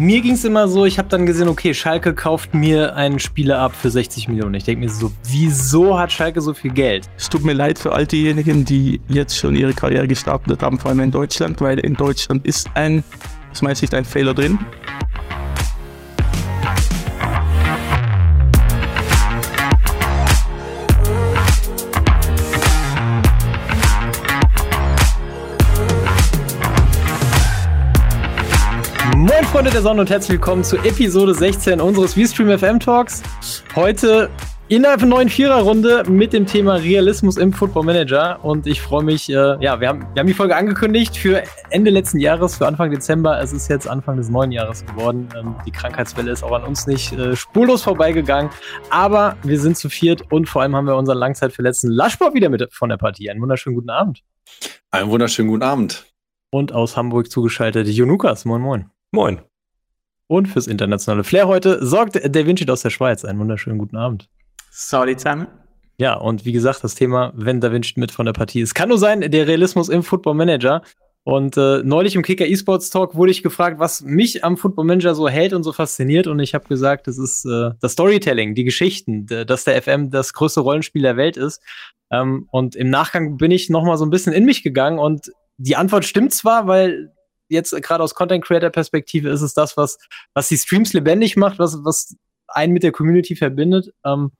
mir ging es immer so, ich habe dann gesehen, okay, Schalke kauft mir einen Spieler ab für 60 Millionen. Ich denke mir so, wieso hat Schalke so viel Geld? Es tut mir leid für all diejenigen, die jetzt schon ihre Karriere gestartet haben, vor allem in Deutschland, weil in Deutschland ist ein, aus meiner Sicht, ein Fehler drin. Freunde der Sonne und herzlich willkommen zu Episode 16 unseres VStream FM Talks. Heute innerhalb einer neuen Viererrunde mit dem Thema Realismus im Football Manager. Und ich freue mich, äh, ja, wir haben, wir haben die Folge angekündigt für Ende letzten Jahres, für Anfang Dezember. Es ist jetzt Anfang des neuen Jahres geworden. Ähm, die Krankheitswelle ist auch an uns nicht äh, spurlos vorbeigegangen. Aber wir sind zu viert und vor allem haben wir unseren Langzeitverletzten Laschbau wieder mit von der Partie. Einen wunderschönen guten Abend. Einen wunderschönen guten Abend. Und aus Hamburg zugeschaltet Jonukas. Moin, moin. Moin. Und fürs internationale Flair heute sorgt der Vinci aus der Schweiz. Einen wunderschönen guten Abend. Sorry zusammen. Ja, und wie gesagt, das Thema, wenn Da Vinci mit von der Partie ist, kann nur sein, der Realismus im Football Manager. Und äh, neulich im Kicker eSports Talk wurde ich gefragt, was mich am Football Manager so hält und so fasziniert. Und ich habe gesagt, das ist äh, das Storytelling, die Geschichten, dass der FM das größte Rollenspiel der Welt ist. Ähm, und im Nachgang bin ich noch mal so ein bisschen in mich gegangen und die Antwort stimmt zwar, weil jetzt gerade aus Content Creator Perspektive ist es das, was, was die Streams lebendig macht, was, was einen mit der Community verbindet. Ähm,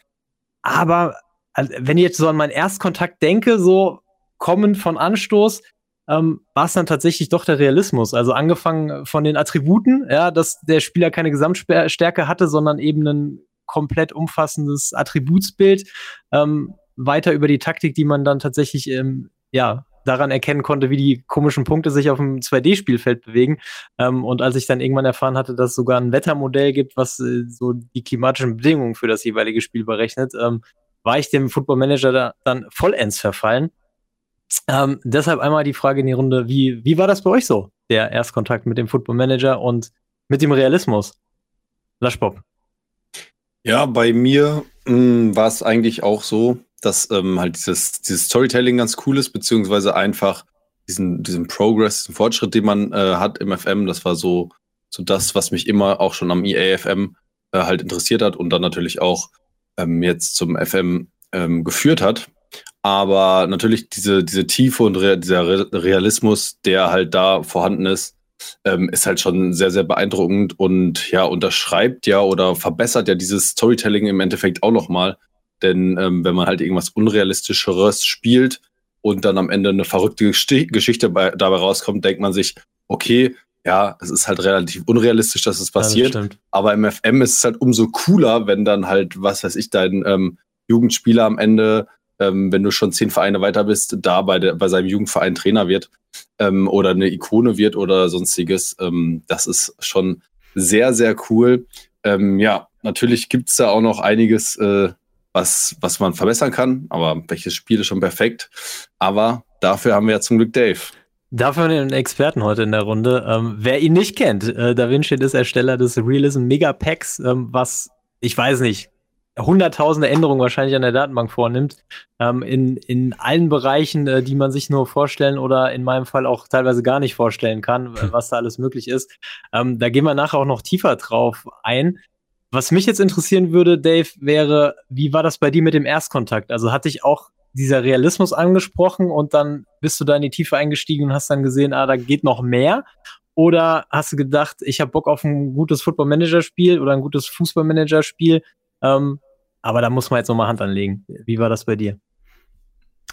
aber also, wenn ich jetzt so an meinen Erstkontakt denke, so kommend von Anstoß, ähm, war es dann tatsächlich doch der Realismus. Also angefangen von den Attributen, ja, dass der Spieler keine Gesamtstärke hatte, sondern eben ein komplett umfassendes Attributsbild. Ähm, weiter über die Taktik, die man dann tatsächlich ähm, ja, daran erkennen konnte, wie die komischen Punkte sich auf dem 2D-Spielfeld bewegen. Ähm, und als ich dann irgendwann erfahren hatte, dass es sogar ein Wettermodell gibt, was äh, so die klimatischen Bedingungen für das jeweilige Spiel berechnet, ähm, war ich dem Football Manager da dann vollends verfallen. Ähm, deshalb einmal die Frage in die Runde, wie, wie war das bei euch so, der Erstkontakt mit dem Football Manager und mit dem Realismus? Laschbob. Ja, bei mir hm, war es eigentlich auch so, dass ähm, halt dieses, dieses Storytelling ganz cool ist, beziehungsweise einfach diesen, diesen Progress, diesen Fortschritt, den man äh, hat im FM, das war so, so das, was mich immer auch schon am EAFM äh, halt interessiert hat und dann natürlich auch ähm, jetzt zum FM ähm, geführt hat. Aber natürlich diese, diese Tiefe und Re dieser Re Realismus, der halt da vorhanden ist, ähm, ist halt schon sehr, sehr beeindruckend und ja, unterschreibt ja oder verbessert ja dieses Storytelling im Endeffekt auch nochmal. Denn ähm, wenn man halt irgendwas Unrealistischeres spielt und dann am Ende eine verrückte Geschichte bei, dabei rauskommt, denkt man sich, okay, ja, es ist halt relativ unrealistisch, dass es passiert. Ja, das aber im FM ist es halt umso cooler, wenn dann halt, was weiß ich, dein ähm, Jugendspieler am Ende, ähm, wenn du schon zehn Vereine weiter bist, da bei, der, bei seinem Jugendverein Trainer wird ähm, oder eine Ikone wird oder sonstiges. Ähm, das ist schon sehr, sehr cool. Ähm, ja, natürlich gibt es da auch noch einiges, äh, was, was man verbessern kann, aber welches Spiel ist schon perfekt. Aber dafür haben wir ja zum Glück Dave. Dafür haben wir einen Experten heute in der Runde. Ähm, wer ihn nicht kennt, äh, Da Vinci ist Ersteller des Realism Megapacks, ähm, was, ich weiß nicht, hunderttausende Änderungen wahrscheinlich an der Datenbank vornimmt, ähm, in, in allen Bereichen, äh, die man sich nur vorstellen oder in meinem Fall auch teilweise gar nicht vorstellen kann, was da alles möglich ist. Ähm, da gehen wir nachher auch noch tiefer drauf ein. Was mich jetzt interessieren würde, Dave, wäre, wie war das bei dir mit dem Erstkontakt? Also hatte ich auch dieser Realismus angesprochen und dann bist du da in die Tiefe eingestiegen und hast dann gesehen, ah, da geht noch mehr? Oder hast du gedacht, ich habe Bock auf ein gutes Football-Manager-Spiel oder ein gutes Fußball-Manager-Spiel? Ähm, aber da muss man jetzt nochmal Hand anlegen. Wie war das bei dir?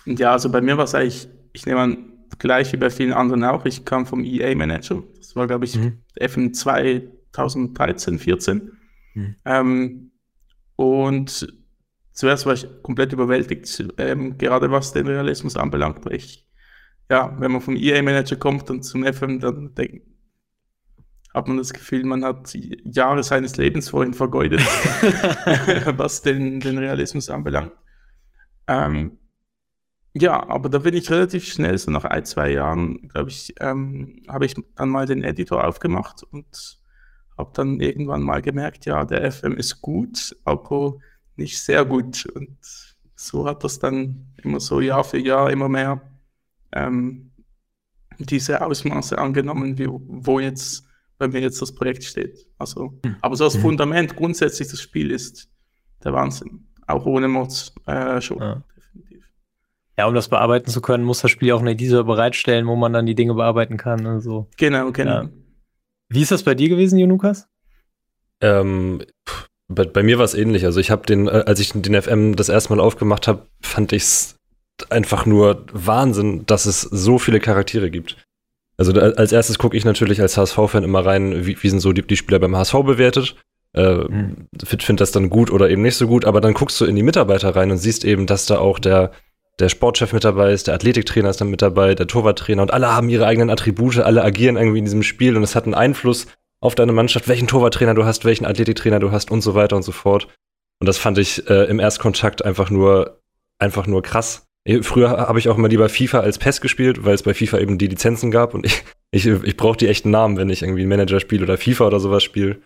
Ja, also bei mir war es eigentlich, ich nehme an, gleich wie bei vielen anderen auch. Ich kam vom EA-Manager. Das war, glaube ich, mhm. FM 2013, 14. Mhm. Ähm, und zuerst war ich komplett überwältigt, ähm, gerade was den Realismus anbelangt, ich, ja, wenn man vom EA-Manager kommt und zum FM, dann denk, hat man das Gefühl, man hat Jahre seines Lebens vorhin vergeudet, was den, den Realismus anbelangt. Ähm, ja, aber da bin ich relativ schnell, so nach ein, zwei Jahren, glaube ich, ähm, habe ich dann mal den Editor aufgemacht und habe dann irgendwann mal gemerkt, ja, der FM ist gut, aber nicht sehr gut. Und so hat das dann immer so Jahr für Jahr immer mehr ähm, diese Ausmaße angenommen, wie, wo jetzt bei mir jetzt das Projekt steht. Also, hm. aber so das mhm. Fundament grundsätzlich das Spiel ist der Wahnsinn. Auch ohne Mods äh, schon. Ja. Definitiv. Ja, um das bearbeiten zu können, muss das Spiel auch einen Editor bereitstellen, wo man dann die Dinge bearbeiten kann und so. Genau, genau. Ja. Wie ist das bei dir gewesen, Jonukas? Ähm, bei, bei, mir war es ähnlich. Also ich habe den, äh, als ich den FM das erste Mal aufgemacht habe, fand ich es einfach nur Wahnsinn, dass es so viele Charaktere gibt. Also da, als erstes gucke ich natürlich als HSV-Fan immer rein, wie, wie sind so die, die Spieler beim HSV bewertet. Äh, mhm. Finde find das dann gut oder eben nicht so gut, aber dann guckst du in die Mitarbeiter rein und siehst eben, dass da auch der, der Sportchef mit dabei ist, der Athletiktrainer ist dann mit dabei, der Torwarttrainer und alle haben ihre eigenen Attribute, alle agieren irgendwie in diesem Spiel und es hat einen Einfluss auf deine Mannschaft, welchen Torwarttrainer du hast, welchen Athletiktrainer du hast und so weiter und so fort. Und das fand ich äh, im Erstkontakt einfach nur, einfach nur krass. Früher habe ich auch immer lieber FIFA als PES gespielt, weil es bei FIFA eben die Lizenzen gab und ich, ich, ich brauche die echten Namen, wenn ich irgendwie ein Manager spiele oder FIFA oder sowas spiele.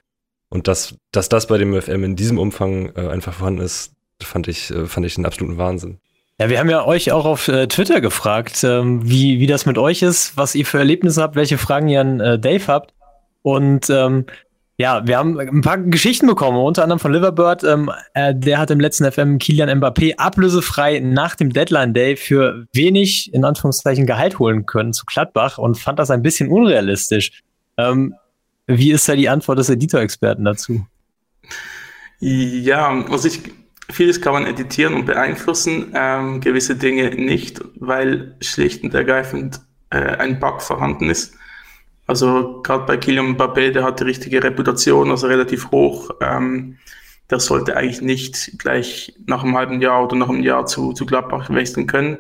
Und dass, dass das bei dem FM in diesem Umfang äh, einfach vorhanden ist, fand ich, äh, fand ich einen absoluten Wahnsinn. Ja, wir haben ja euch auch auf äh, Twitter gefragt, ähm, wie, wie das mit euch ist, was ihr für Erlebnisse habt, welche Fragen ihr an äh, Dave habt. Und ähm, ja, wir haben ein paar Geschichten bekommen, unter anderem von Liverbird. Ähm, äh, der hat im letzten FM Kilian Mbappé ablösefrei nach dem Deadline Day für wenig, in Anführungszeichen, Gehalt holen können zu Gladbach und fand das ein bisschen unrealistisch. Ähm, wie ist da die Antwort des Editor-Experten dazu? Ja, also ich, vieles kann man editieren und beeinflussen, ähm, gewisse Dinge nicht, weil schlicht und ergreifend äh, ein Bug vorhanden ist. Also gerade bei Kylian Mbappé, der hat die richtige Reputation, also relativ hoch. Ähm, der sollte eigentlich nicht gleich nach einem halben Jahr oder nach einem Jahr zu, zu Gladbach wechseln können.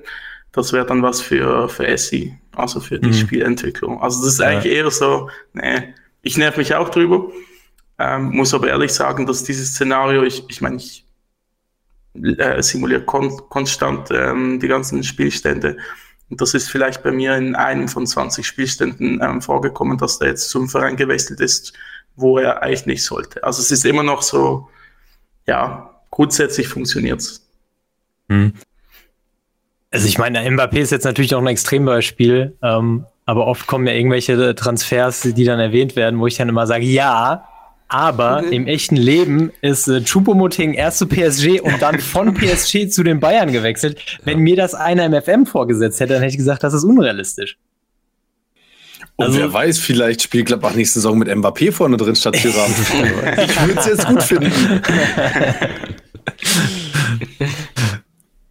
Das wäre dann was für, für Essi, also für die mhm. Spielentwicklung. Also das ist eigentlich eher so, nee, ich nerv mich auch drüber. Ähm, muss aber ehrlich sagen, dass dieses Szenario, ich, ich meine, ich äh, simuliere kon konstant ähm, die ganzen Spielstände und das ist vielleicht bei mir in einem von 20 Spielständen ähm, vorgekommen, dass der jetzt zum Verein gewechselt ist, wo er eigentlich nicht sollte. Also es ist immer noch so, ja, grundsätzlich funktioniert es. Hm. Also ich meine, Mbappé ist jetzt natürlich auch ein Extrembeispiel, ähm, aber oft kommen ja irgendwelche Transfers, die dann erwähnt werden, wo ich dann immer sage, ja, aber mhm. im echten Leben ist äh, Choupo-Moting erst zu PSG und dann von PSG zu den Bayern gewechselt. Wenn mir das einer im FM vorgesetzt hätte, dann hätte ich gesagt, das ist unrealistisch. Und also, wer weiß, vielleicht spielt Gladbach nächste Saison mit Mbappé vorne drin statt Thuram. ich würde es jetzt gut finden.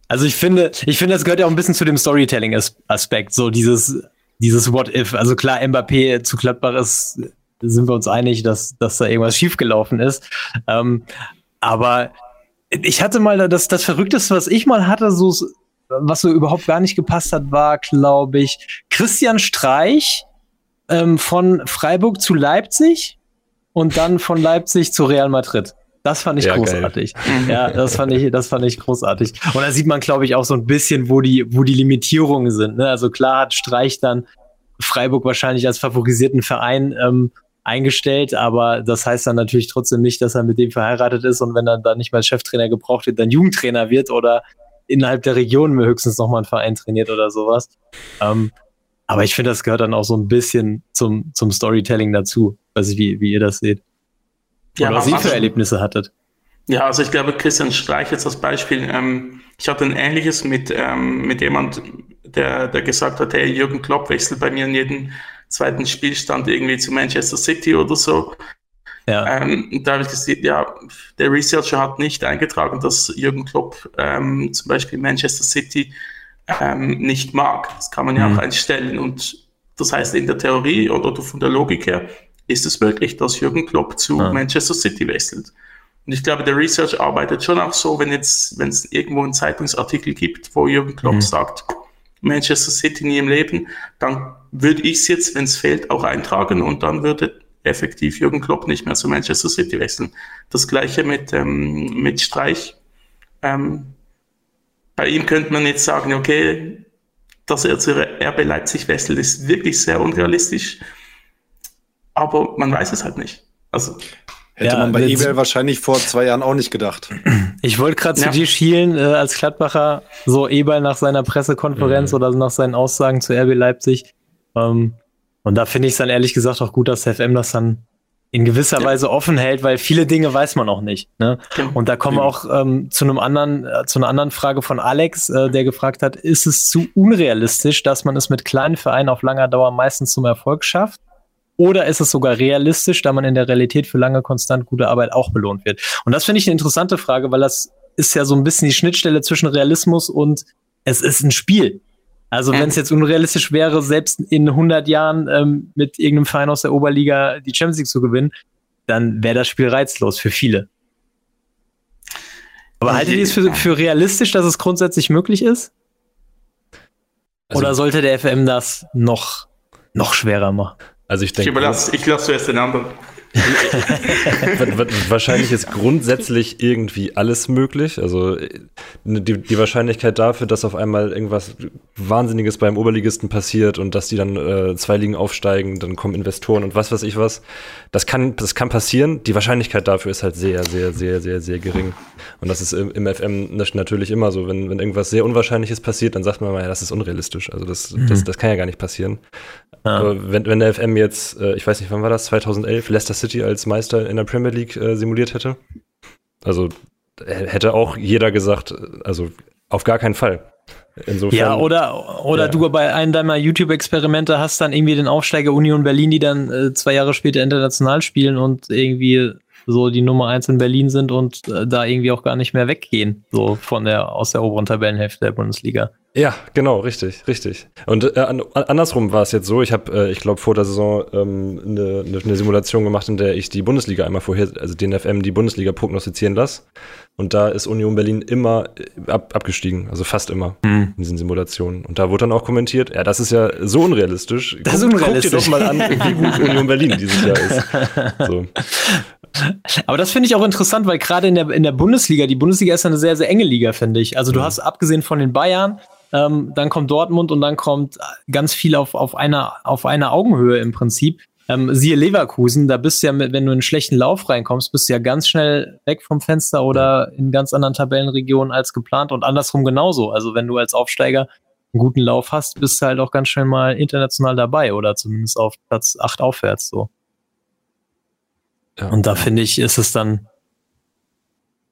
Also ich finde, ich finde, das gehört ja auch ein bisschen zu dem Storytelling-Aspekt, so dieses, dieses What If. Also klar, Mbappé zu Gladbach ist sind wir uns einig, dass, dass da irgendwas schiefgelaufen ist. Ähm, aber ich hatte mal das, das Verrückteste, was ich mal hatte, so, was so überhaupt gar nicht gepasst hat, war, glaube ich, Christian Streich ähm, von Freiburg zu Leipzig und dann von Leipzig zu Real Madrid. Das fand ich ja, großartig. Geil. Ja, das fand ich, das fand ich großartig. Und da sieht man, glaube ich, auch so ein bisschen, wo die, wo die Limitierungen sind. Ne? Also klar hat Streich dann Freiburg wahrscheinlich als favorisierten Verein ähm, eingestellt, aber das heißt dann natürlich trotzdem nicht, dass er mit dem verheiratet ist und wenn er dann nicht mal Cheftrainer gebraucht wird, dann Jugendtrainer wird oder innerhalb der Region höchstens nochmal einen Verein trainiert oder sowas. Ähm, aber ich finde, das gehört dann auch so ein bisschen zum, zum Storytelling dazu. Weiß ich, wie, wie ihr das seht. Oder ja, was ihr für Erlebnisse hattet. Ja, also ich glaube, Christian Streich jetzt als Beispiel. Ähm, ich hatte ein ähnliches mit, ähm, mit jemand, der, der gesagt hat, hey, Jürgen Klopp wechselt bei mir in jeden zweiten Spielstand irgendwie zu Manchester City oder so. Ja. Ähm, da habe ich gesehen, ja, der Researcher hat nicht eingetragen, dass Jürgen Klopp ähm, zum Beispiel Manchester City ähm, nicht mag. Das kann man ja mhm. auch einstellen. Und das heißt, in der Theorie oder von der Logik her ist es möglich, dass Jürgen Klopp zu ja. Manchester City wechselt. Und ich glaube, der Research arbeitet schon auch so, wenn jetzt, wenn es irgendwo einen Zeitungsartikel gibt, wo Jürgen Klopp mhm. sagt, Manchester City nie im Leben, dann würde ich es jetzt, wenn es fehlt, auch eintragen und dann würde effektiv Jürgen Klopp nicht mehr zu Manchester City wechseln. Das gleiche mit, ähm, mit Streich. Ähm, bei ihm könnte man jetzt sagen, okay, dass er zu RB Leipzig wechselt, ist wirklich sehr unrealistisch. Aber man weiß es halt nicht. Also Hätte ja, man bei eBay wahrscheinlich vor zwei Jahren auch nicht gedacht. Ich wollte gerade zu ja. dir schielen, äh, als Gladbacher, so Eberl nach seiner Pressekonferenz mhm. oder nach seinen Aussagen zu RB Leipzig. Ähm, Und da finde ich es dann ehrlich gesagt auch gut, dass FM das dann in gewisser ja. Weise offen hält, weil viele Dinge weiß man auch nicht. Ne? Und da kommen wir auch ähm, zu einem anderen, äh, zu einer anderen Frage von Alex, äh, der gefragt hat: Ist es zu unrealistisch, dass man es mit kleinen Vereinen auf langer Dauer meistens zum Erfolg schafft? Oder ist es sogar realistisch, da man in der Realität für lange konstant gute Arbeit auch belohnt wird? Und das finde ich eine interessante Frage, weil das ist ja so ein bisschen die Schnittstelle zwischen Realismus und es ist ein Spiel. Also wenn es jetzt unrealistisch wäre, selbst in 100 Jahren ähm, mit irgendeinem Verein aus der Oberliga die Champions League zu gewinnen, dann wäre das Spiel reizlos für viele. Aber haltet ihr es für, für realistisch, dass es grundsätzlich möglich ist? Also Oder sollte der FM das noch, noch schwerer machen? Also ich denke. Ich überlasse, ich lasse zuerst den anderen. Wahrscheinlich ist grundsätzlich irgendwie alles möglich. Also die, die, Wahrscheinlichkeit dafür, dass auf einmal irgendwas Wahnsinniges beim Oberligisten passiert und dass die dann äh, zwei Ligen aufsteigen, dann kommen Investoren und was weiß ich was, das kann, das kann passieren. Die Wahrscheinlichkeit dafür ist halt sehr, sehr, sehr, sehr, sehr gering. Und das ist im, im FM natürlich immer so. Wenn, wenn irgendwas sehr Unwahrscheinliches passiert, dann sagt man mal, ja, das ist unrealistisch. Also das, mhm. das, das kann ja gar nicht passieren. Ja. Aber wenn, wenn der FM jetzt, äh, ich weiß nicht, wann war das, 2011, Leicester City als Meister in der Premier League äh, simuliert hätte. Also hätte auch jeder gesagt, also auf gar keinen Fall. Insofern, ja, oder, oder ja. du bei einem deiner YouTube-Experimente hast dann irgendwie den Aufsteiger Union Berlin, die dann äh, zwei Jahre später international spielen und irgendwie so die Nummer eins in Berlin sind und äh, da irgendwie auch gar nicht mehr weggehen, so von der, aus der oberen Tabellenhälfte der Bundesliga. Ja, genau, richtig, richtig. Und äh, andersrum war es jetzt so, ich habe, äh, ich glaube, vor der Saison ähm, eine, eine Simulation gemacht, in der ich die Bundesliga einmal vorher, also den FM die Bundesliga prognostizieren lasse. Und da ist Union Berlin immer äh, ab, abgestiegen, also fast immer hm. in diesen Simulationen. Und da wurde dann auch kommentiert, ja, das ist ja so unrealistisch. Das ist unrealistisch. Guck dir doch mal an, wie gut Union Berlin dieses Jahr ist. So. Aber das finde ich auch interessant, weil gerade in der, in der Bundesliga, die Bundesliga ist eine sehr, sehr enge Liga, finde ich. Also du mhm. hast abgesehen von den Bayern, ähm, dann kommt Dortmund und dann kommt ganz viel auf, auf, einer, auf einer Augenhöhe im Prinzip. Ähm, siehe Leverkusen, da bist du ja, wenn du in einen schlechten Lauf reinkommst, bist du ja ganz schnell weg vom Fenster oder in ganz anderen Tabellenregionen als geplant und andersrum genauso. Also wenn du als Aufsteiger einen guten Lauf hast, bist du halt auch ganz schnell mal international dabei oder zumindest auf Platz 8 aufwärts so. Ja. Und da finde ich, ist es dann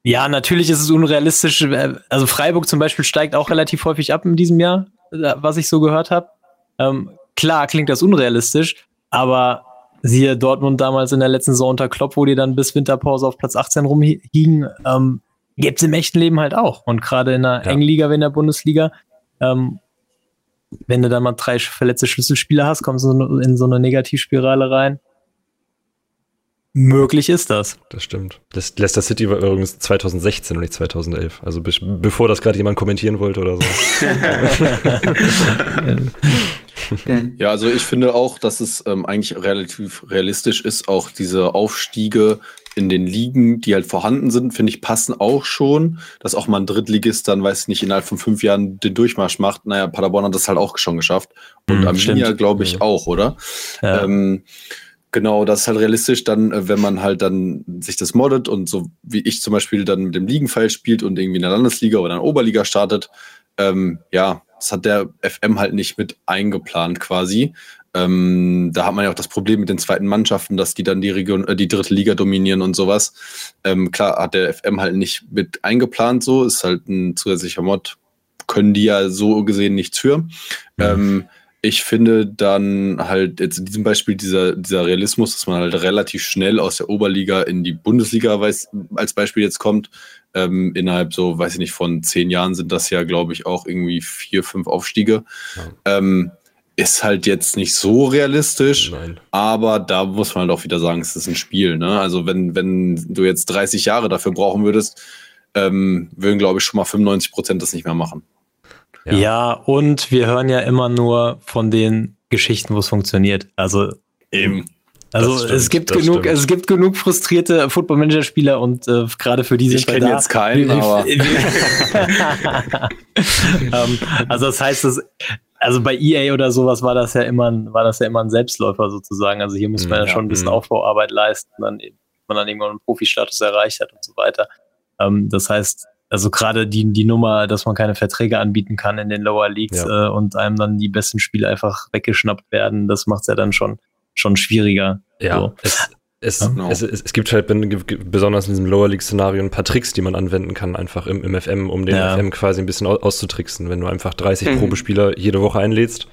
ja, natürlich ist es unrealistisch. Äh, also Freiburg zum Beispiel steigt auch relativ häufig ab in diesem Jahr, äh, was ich so gehört habe. Ähm, klar klingt das unrealistisch, aber siehe Dortmund damals in der letzten Saison unter Klopp, wo die dann bis Winterpause auf Platz 18 rumhiegen, ähm, gibt es im echten Leben halt auch. Und gerade in der ja. Engliga, wie in der Bundesliga, ähm, wenn du da mal drei verletzte Schlüsselspieler hast, kommst du in so eine Negativspirale rein. Möglich ist das. Das stimmt. Das Leicester City war übrigens 2016 und nicht 2011. Also be bevor das gerade jemand kommentieren wollte oder so. ja, also ich finde auch, dass es ähm, eigentlich relativ realistisch ist, auch diese Aufstiege in den Ligen, die halt vorhanden sind, finde ich, passen auch schon. Dass auch mal ein Drittligist dann, weiß ich nicht, innerhalb von fünf Jahren den Durchmarsch macht. Naja, Paderborn hat das halt auch schon geschafft. Und mhm, Arminia, glaube ich, ja. auch, oder? Ja. Ähm, Genau, das ist halt realistisch dann, äh, wenn man halt dann sich das moddet und so wie ich zum Beispiel dann mit dem Ligenpfeil spielt und irgendwie in der Landesliga oder in der Oberliga startet. Ähm, ja, das hat der FM halt nicht mit eingeplant quasi. Ähm, da hat man ja auch das Problem mit den zweiten Mannschaften, dass die dann die Region, äh, die dritte Liga dominieren und sowas. Ähm, klar hat der FM halt nicht mit eingeplant, so ist halt ein zusätzlicher Mod. Können die ja so gesehen nichts für. Mhm. Ich finde dann halt jetzt in diesem Beispiel dieser, dieser Realismus, dass man halt relativ schnell aus der Oberliga in die Bundesliga weiß, als Beispiel jetzt kommt. Ähm, innerhalb so, weiß ich nicht, von zehn Jahren sind das ja, glaube ich, auch irgendwie vier, fünf Aufstiege. Ja. Ähm, ist halt jetzt nicht so realistisch, Nein. aber da muss man halt auch wieder sagen, es ist ein Spiel. Ne? Also wenn, wenn du jetzt 30 Jahre dafür brauchen würdest, ähm, würden, glaube ich, schon mal 95 Prozent das nicht mehr machen. Ja. ja, und wir hören ja immer nur von den Geschichten, wo es funktioniert. Also eben. Also stimmt, es gibt genug, stimmt. es gibt genug frustrierte Football Manager Spieler und äh, gerade für diese ich kenne jetzt keinen, aber ähm, also das heißt, dass, also bei EA oder sowas war das ja immer, ein, war das ja immer ein Selbstläufer sozusagen. Also hier muss man ja, ja schon ein bisschen mhm. Aufbauarbeit leisten, dann man dann irgendwann einen Profi-Status erreicht hat und so weiter. Ähm, das heißt, also gerade die, die Nummer, dass man keine Verträge anbieten kann in den Lower Leagues ja. äh, und einem dann die besten Spiele einfach weggeschnappt werden, das macht es ja dann schon, schon schwieriger. Ja, so. es, es, ja, genau. es, es, es, gibt halt besonders in diesem Lower League-Szenario ein paar Tricks, die man anwenden kann, einfach im, im FM, um den ja. FM quasi ein bisschen auszutricksen. Wenn du einfach 30 mhm. Probespieler jede Woche einlädst,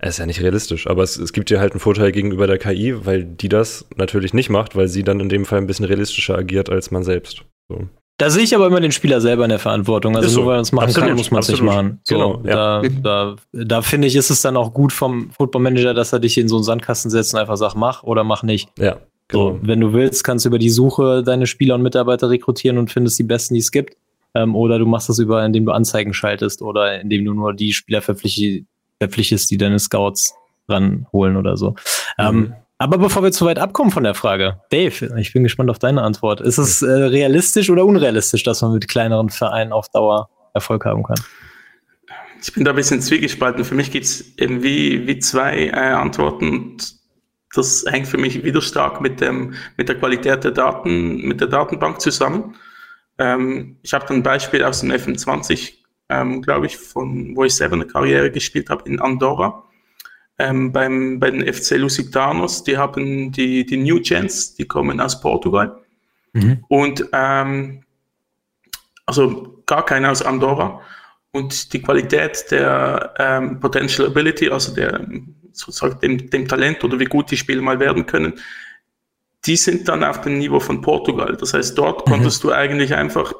es ist ja nicht realistisch, aber es, es gibt dir halt einen Vorteil gegenüber der KI, weil die das natürlich nicht macht, weil sie dann in dem Fall ein bisschen realistischer agiert als man selbst. So. Da sehe ich aber immer den Spieler selber in der Verantwortung. Also so. nur weil man es machen absolut, kann, muss man es nicht machen. So, genau, ja. Da, da, da finde ich, ist es dann auch gut vom Football Manager, dass er dich in so einen Sandkasten setzt und einfach sagt, mach oder mach nicht. Ja. Genau. So, wenn du willst, kannst du über die Suche deine Spieler und Mitarbeiter rekrutieren und findest die besten, die es gibt. Ähm, oder du machst das über, indem du Anzeigen schaltest oder indem du nur die Spieler verpflichtest, die deine Scouts ranholen oder so. Ähm, mhm. Ähm, aber bevor wir zu weit abkommen von der Frage, Dave, ich bin gespannt auf deine Antwort. Ist es äh, realistisch oder unrealistisch, dass man mit kleineren Vereinen auf Dauer Erfolg haben kann? Ich bin da ein bisschen zwiegespalten. Für mich gibt es eben wie, wie zwei äh, Antworten. Das hängt für mich wieder stark mit, dem, mit der Qualität der Daten, mit der Datenbank zusammen. Ähm, ich habe ein Beispiel aus dem FM20 ähm, glaube ich, von wo ich selber eine Karriere gespielt habe in Andorra. Ähm, beim, bei den FC Lusitanos, die haben die, die New Gens, die kommen aus Portugal. Mhm. Und ähm, also gar keine aus Andorra. Und die Qualität der ähm, Potential Ability, also der sozusagen dem, dem Talent oder wie gut die Spieler mal werden können, die sind dann auf dem Niveau von Portugal. Das heißt, dort mhm. konntest du eigentlich einfach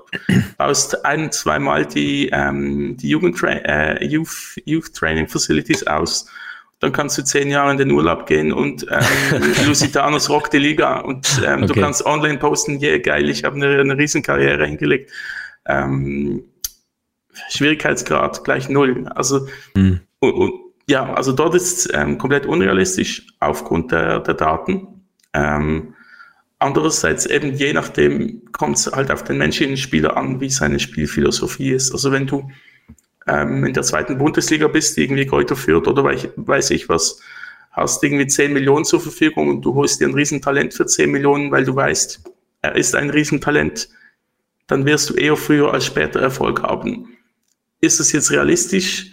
aus ein, zweimal die, ähm, die Jugendtra äh, Youth, Youth Training Facilities aus. Dann kannst du zehn Jahre in den Urlaub gehen und ähm, Lusitanos rockt die Liga und ähm, okay. du kannst online posten, yeah, geil, ich habe eine, eine riesen Karriere hingelegt. Ähm, Schwierigkeitsgrad gleich null. Also mhm. und, und, ja, also dort ist es ähm, komplett unrealistisch aufgrund der, der Daten. Ähm, andererseits eben je nachdem kommt es halt auf den menschlichen Spieler an, wie seine Spielphilosophie ist. Also wenn du ähm, in der zweiten Bundesliga bist, irgendwie Kräuter führt oder weiß, ich was, hast irgendwie 10 Millionen zur Verfügung und du holst dir ein Riesentalent für 10 Millionen, weil du weißt, er ist ein Riesentalent, dann wirst du eher früher als später Erfolg haben. Ist es jetzt realistisch?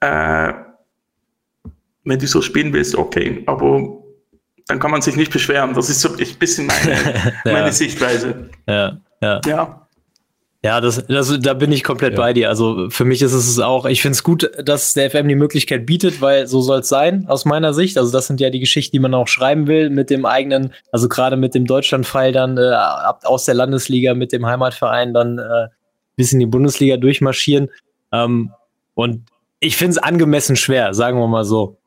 Äh, wenn du so spielen willst, okay, aber dann kann man sich nicht beschweren. Das ist so ein bisschen meine, ja. meine Sichtweise. Ja, ja. Ja. Ja, das, das, da bin ich komplett ja. bei dir. Also für mich ist es auch, ich finde es gut, dass der FM die Möglichkeit bietet, weil so soll es sein, aus meiner Sicht. Also das sind ja die Geschichten, die man auch schreiben will mit dem eigenen, also gerade mit dem Deutschlandfall dann äh, ab, aus der Landesliga mit dem Heimatverein dann äh, bis in die Bundesliga durchmarschieren. Ähm, und ich finde es angemessen schwer, sagen wir mal so.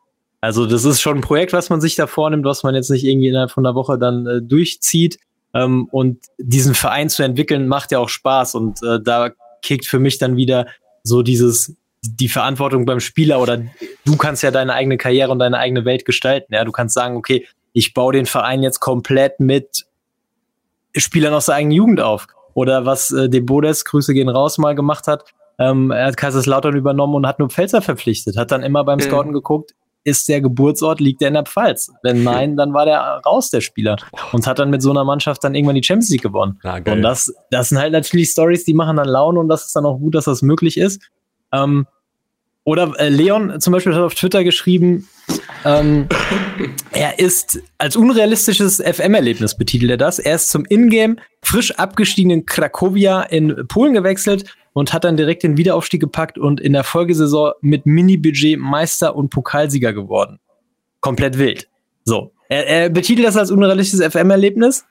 Also das ist schon ein Projekt, was man sich da vornimmt, was man jetzt nicht irgendwie innerhalb von einer Woche dann äh, durchzieht. Ähm, und diesen Verein zu entwickeln, macht ja auch Spaß. Und äh, da kickt für mich dann wieder so dieses, die Verantwortung beim Spieler oder du kannst ja deine eigene Karriere und deine eigene Welt gestalten. Ja, du kannst sagen, okay, ich baue den Verein jetzt komplett mit Spielern aus der eigenen Jugend auf. Oder was äh, De Bodes, Grüße gehen raus, mal gemacht hat. Ähm, er hat Kaiserslautern übernommen und hat nur Pfälzer verpflichtet. Hat dann immer beim mhm. Scouten geguckt, ist der Geburtsort, liegt der in der Pfalz? Wenn nein, dann war der raus, der Spieler. Und hat dann mit so einer Mannschaft dann irgendwann die Champions League gewonnen. Ah, und das, das sind halt natürlich Stories, die machen dann Laune und das ist dann auch gut, dass das möglich ist. Ähm, oder äh, Leon zum Beispiel hat auf Twitter geschrieben, ähm, er ist als unrealistisches FM-Erlebnis betitelt er das. Er ist zum Ingame frisch abgestiegenen Krakowia in Polen gewechselt und hat dann direkt den Wiederaufstieg gepackt und in der Folgesaison mit Mini-Budget Meister und Pokalsieger geworden. Komplett wild. So. Er, er betitelt das als unrealistisches FM-Erlebnis.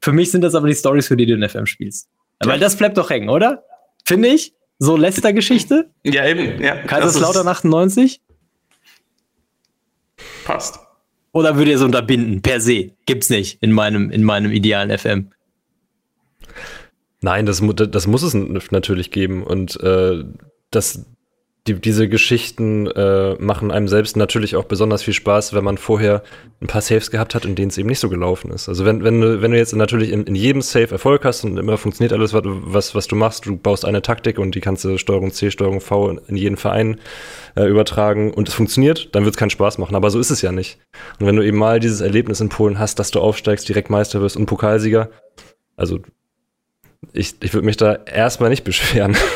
Für mich sind das aber die Stories, für die du in FM spielst. Weil das bleibt doch hängen, oder? Finde ich. So letzter Geschichte. Ja, eben. Ja, Kaiserslautern 98. Passt. Oder würde ihr es unterbinden? Per se. Gibt's nicht in meinem, in meinem idealen FM. Nein, das, das muss es natürlich geben. Und äh, das, die, diese Geschichten äh, machen einem selbst natürlich auch besonders viel Spaß, wenn man vorher ein paar Saves gehabt hat, in denen es eben nicht so gelaufen ist. Also wenn, wenn, du, wenn du jetzt natürlich in, in jedem Save Erfolg hast und immer funktioniert alles, was, was du machst, du baust eine Taktik und die kannst du Steuerung C, Steuerung V in jeden Verein äh, übertragen und es funktioniert, dann wird es keinen Spaß machen. Aber so ist es ja nicht. Und wenn du eben mal dieses Erlebnis in Polen hast, dass du aufsteigst, direkt Meister wirst und Pokalsieger, also ich, ich würde mich da erstmal nicht beschweren.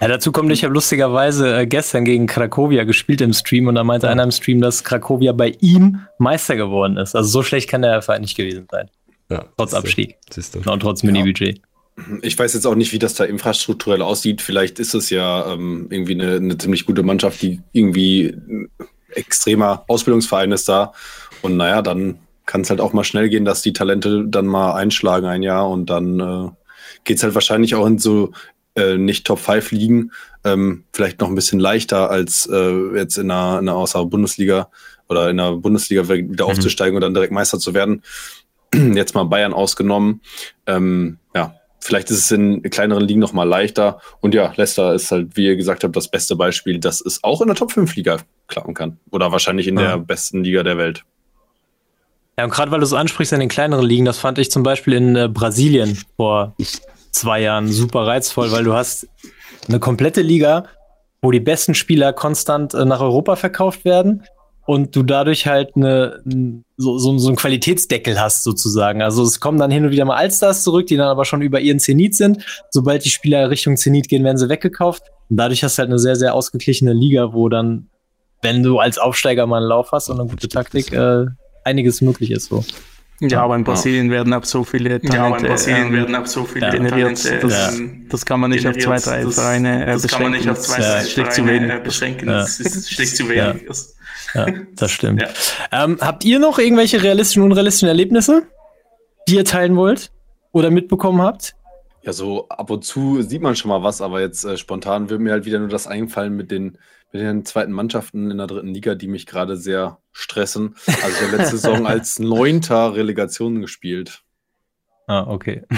Ja, dazu kommt, ich habe lustigerweise äh, gestern gegen Krakowia gespielt im Stream und da meinte einer im Stream, dass Krakowia bei ihm Meister geworden ist. Also so schlecht kann der Verein nicht gewesen sein. Ja, Trotz siehste, Abstieg. siehste. Und trotz Mini-Budget. Ich weiß jetzt auch nicht, wie das da infrastrukturell aussieht. Vielleicht ist es ja ähm, irgendwie eine, eine ziemlich gute Mannschaft, die irgendwie ein extremer Ausbildungsverein ist da. Und naja, dann kann es halt auch mal schnell gehen, dass die Talente dann mal einschlagen ein Jahr und dann äh, geht es halt wahrscheinlich auch in so äh, nicht Top 5 liegen. Ähm, vielleicht noch ein bisschen leichter als äh, jetzt in einer, in einer außer Bundesliga oder in der Bundesliga wieder Mhm. aufzusteigen und dann direkt Meister zu werden. Jetzt mal Bayern ausgenommen. Ähm, ja, vielleicht ist es in kleineren Ligen noch mal leichter. Und ja, Leicester ist halt, wie ihr gesagt habt, das beste Beispiel, dass es auch in der Top 5 Liga klappen kann. Oder wahrscheinlich in Ja. der besten Liga der Welt. Ja, und gerade weil du so ansprichst an den kleineren Ligen, das fand ich zum Beispiel in äh, Brasilien vor zwei Jahren super reizvoll, weil du hast eine komplette Liga, wo die besten Spieler konstant äh, nach Europa verkauft werden und du dadurch halt eine, so, so, so einen Qualitätsdeckel hast sozusagen. Also es kommen dann hin und wieder mal Allstars zurück, die dann aber schon über ihren Zenit sind. Sobald die Spieler Richtung Zenit gehen, werden sie weggekauft. Und dadurch hast du halt eine sehr, sehr ausgeglichene Liga, wo dann, wenn du als Aufsteiger mal einen Lauf hast und eine gute Taktik, äh, einiges möglich ist so. Ja, aber in Brasilien werden auch so viele Talente, Ja, aber in Brasilien ähm, werden auch so viele generiert. Talente Das, ähm, das kann man nicht auf zwei, generiert. drei Das- Vereine äh, Das kann man nicht auf zwei, Das Ja, drei schlicht zu Vereine, wenig. beschränken. Ja. Das ist schlicht zu Ja. wenig. Das- Ja, das stimmt. Ja. Ähm, habt ihr noch irgendwelche realistischen und unrealistischen Erlebnisse, die ihr teilen wollt oder mitbekommen habt? Ja, so ab und zu sieht man schon mal was, aber jetzt äh, spontan wird mir halt wieder nur das eingefallen mit den, mit den zweiten Mannschaften in der dritten Liga, die mich gerade sehr stressen. Also ich habe letzte Saison als Neunter Relegation gespielt. Ah, okay.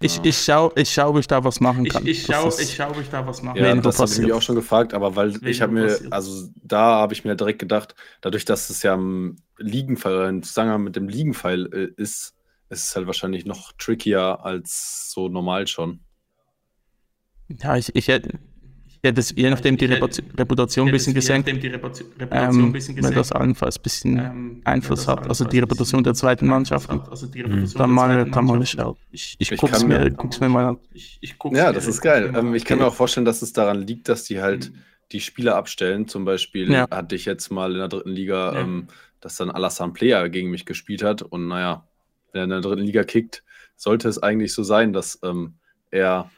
Ich, ich schaue, ich schau, ob ich da was machen Ich, kann. ich Das schaue, ich schau, ob ich da was mache. Ja, Wenn das du habe ich mich auch schon gefragt, aber weil Wenn ich habe mir, passiert. also da habe ich mir direkt gedacht, dadurch, dass es ja im Ligenpfeil, im Zusammenhang mit dem Liegenpfeil äh, ist, ist es halt wahrscheinlich noch trickier als so normal schon. Ja, ich, ich hätte, hätte es je nachdem die Ich hätte- Reputation- ein bisschen Je gesenkt, nachdem die Reputation Reputation ähm, ein bisschen weil das allenfalls ein bisschen Ähm, Einfluss das hat. Also die allenfalls Reputation der zweiten. Also die Reputation Dann der mal, zweiten dann mal Mannschaft. schauen. Ich, ich Ich guck's kann mir, guck's mir mal an. Ich, ich guck's Ja, das ist geil. Ähm, ich kann mir auch vorstellen, dass es daran liegt, dass die halt Mhm. die Spieler abstellen. Zum Beispiel Ja. hatte ich jetzt mal in der dritten Liga, Ja. ähm, dass dann Alassane Player gegen mich gespielt hat. Und naja, wenn er in der dritten Liga kickt, sollte es eigentlich so sein, dass ähm, er.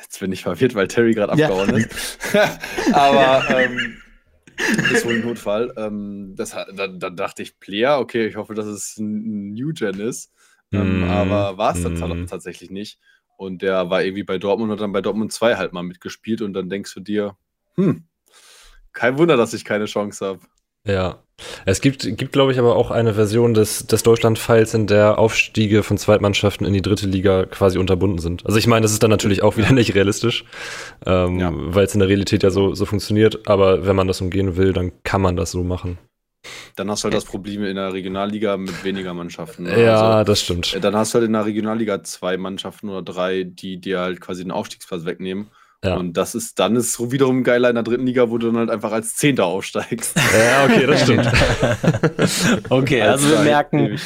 Jetzt bin ich verwirrt, weil Terry gerade Ja. abgehauen ist. Aber ähm, ist wohl ein Notfall. Ähm, das, hat- dann, dann dachte ich, Player, okay, ich hoffe, dass es ein New Gen ist. Ähm, Mm, aber war es dann mm. tatsächlich nicht. Und der war irgendwie bei Dortmund und dann bei Dortmund 2 halt mal mitgespielt und dann denkst du dir, hm, kein Wunder, dass ich keine Chance habe. Ja. Es gibt, gibt glaube ich, aber auch eine Version des, des Deutschland-Files, in der Aufstiege von Zweitmannschaften in die dritte Liga quasi unterbunden sind. Also ich meine, das ist dann natürlich auch wieder nicht realistisch, ähm, Ja. weil es in der Realität ja so, so funktioniert. Aber wenn man das umgehen will, dann kann man das so machen. Dann hast du halt das Problem in der Regionalliga mit weniger Mannschaften. ne? Ja, Also, das stimmt. äh, dann hast du halt in der Regionalliga zwei Mannschaften oder drei, die dir halt quasi den Aufstiegsplatz wegnehmen. Ja. Und das ist, dann ist es wiederum geiler in der dritten Liga, wo du dann halt einfach als Zehnter aufsteigst. Ja, okay, das stimmt. Okay, Als also wir merken,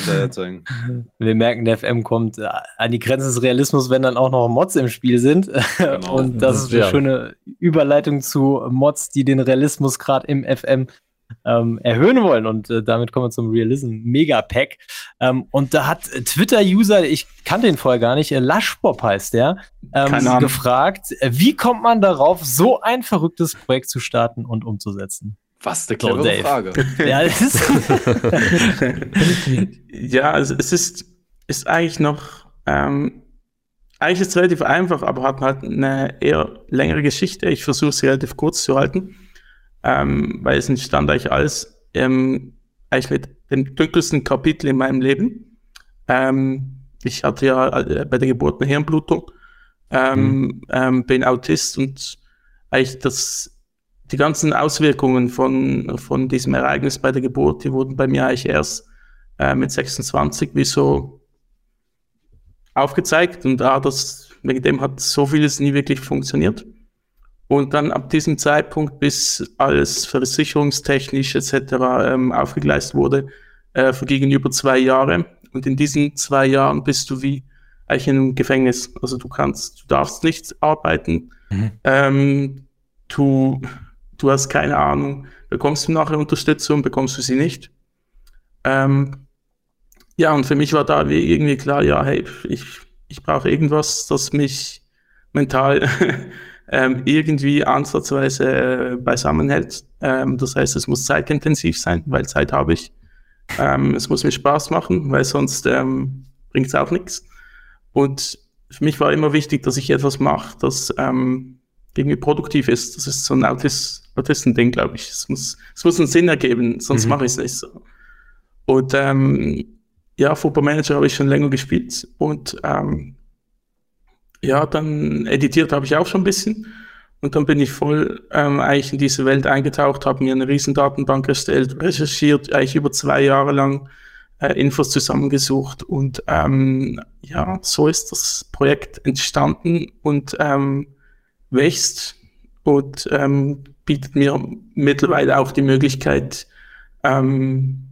wir merken, der FM kommt äh, an die Grenzen des Realismus, wenn dann auch noch Mods im Spiel sind. Genau. Und das ist eine Ja. schöne Überleitung zu Mods, die den Realismus gerade im FM ähm, erhöhen wollen. Und äh, damit kommen wir zum Realism Mega Pack. Ähm, und da hat Twitter-User, ich kannte ihn vorher gar nicht, äh, Lushbob heißt der, ähm, gefragt, äh, wie kommt man darauf, so ein verrücktes Projekt zu starten und umzusetzen? Was eine So, clevere Dave. Frage. Ja, ist ja, also es ist, ist eigentlich noch, ähm, eigentlich ist es relativ einfach, aber hat halt eine eher längere Geschichte. Ich versuche es relativ kurz zu halten, ähm, weil es entstand eigentlich alles ähm, eigentlich mit dem dunkelsten Kapitel in meinem Leben. Ähm, ich hatte ja äh, bei der Geburt eine Hirnblutung, ähm, ähm, bin Autist und eigentlich das die ganzen Auswirkungen von, von diesem Ereignis bei der Geburt, die wurden bei mir eigentlich erst äh, mit 26 wie so aufgezeigt und da das, wegen dem hat so vieles nie wirklich funktioniert. Und dann ab diesem Zeitpunkt, bis alles versicherungstechnisch etc. Ähm, aufgegleist wurde, äh, vergingen über zwei Jahre. Und in diesen zwei Jahren bist du wie eigentlich in einem Gefängnis. Also du kannst, du darfst nicht arbeiten. Mhm. Ähm, du, du hast keine Ahnung, bekommst du nachher Unterstützung, bekommst du sie nicht. Ähm, ja, und für mich war da irgendwie klar, ja, hey, ich, ich brauche irgendwas, das mich mental ähm, irgendwie ansatzweise äh, beisammen hält. Ähm, das heißt, es muss zeitintensiv sein, weil Zeit habe ich. Ähm, es muss mir Spaß machen, weil sonst ähm, bringt es auch nichts. Und für mich war immer wichtig, dass ich etwas mache, das ähm, irgendwie produktiv ist. Das ist so ein Autis Autisten-Ding, glaube ich. Es muss, es muss einen Sinn ergeben, sonst mhm. mache ich es nicht so. Und ähm, ja, Football Manager habe ich schon länger gespielt und ähm, ja, dann editiert habe ich auch schon ein bisschen. Und dann bin ich voll ähm, eigentlich in diese Welt eingetaucht, habe mir eine riesen Datenbank erstellt, recherchiert, eigentlich über zwei Jahre lang äh, Infos zusammengesucht und ähm, ja, so ist das Projekt entstanden und ähm, wächst und ähm, bietet mir mittlerweile auch die Möglichkeit, ähm,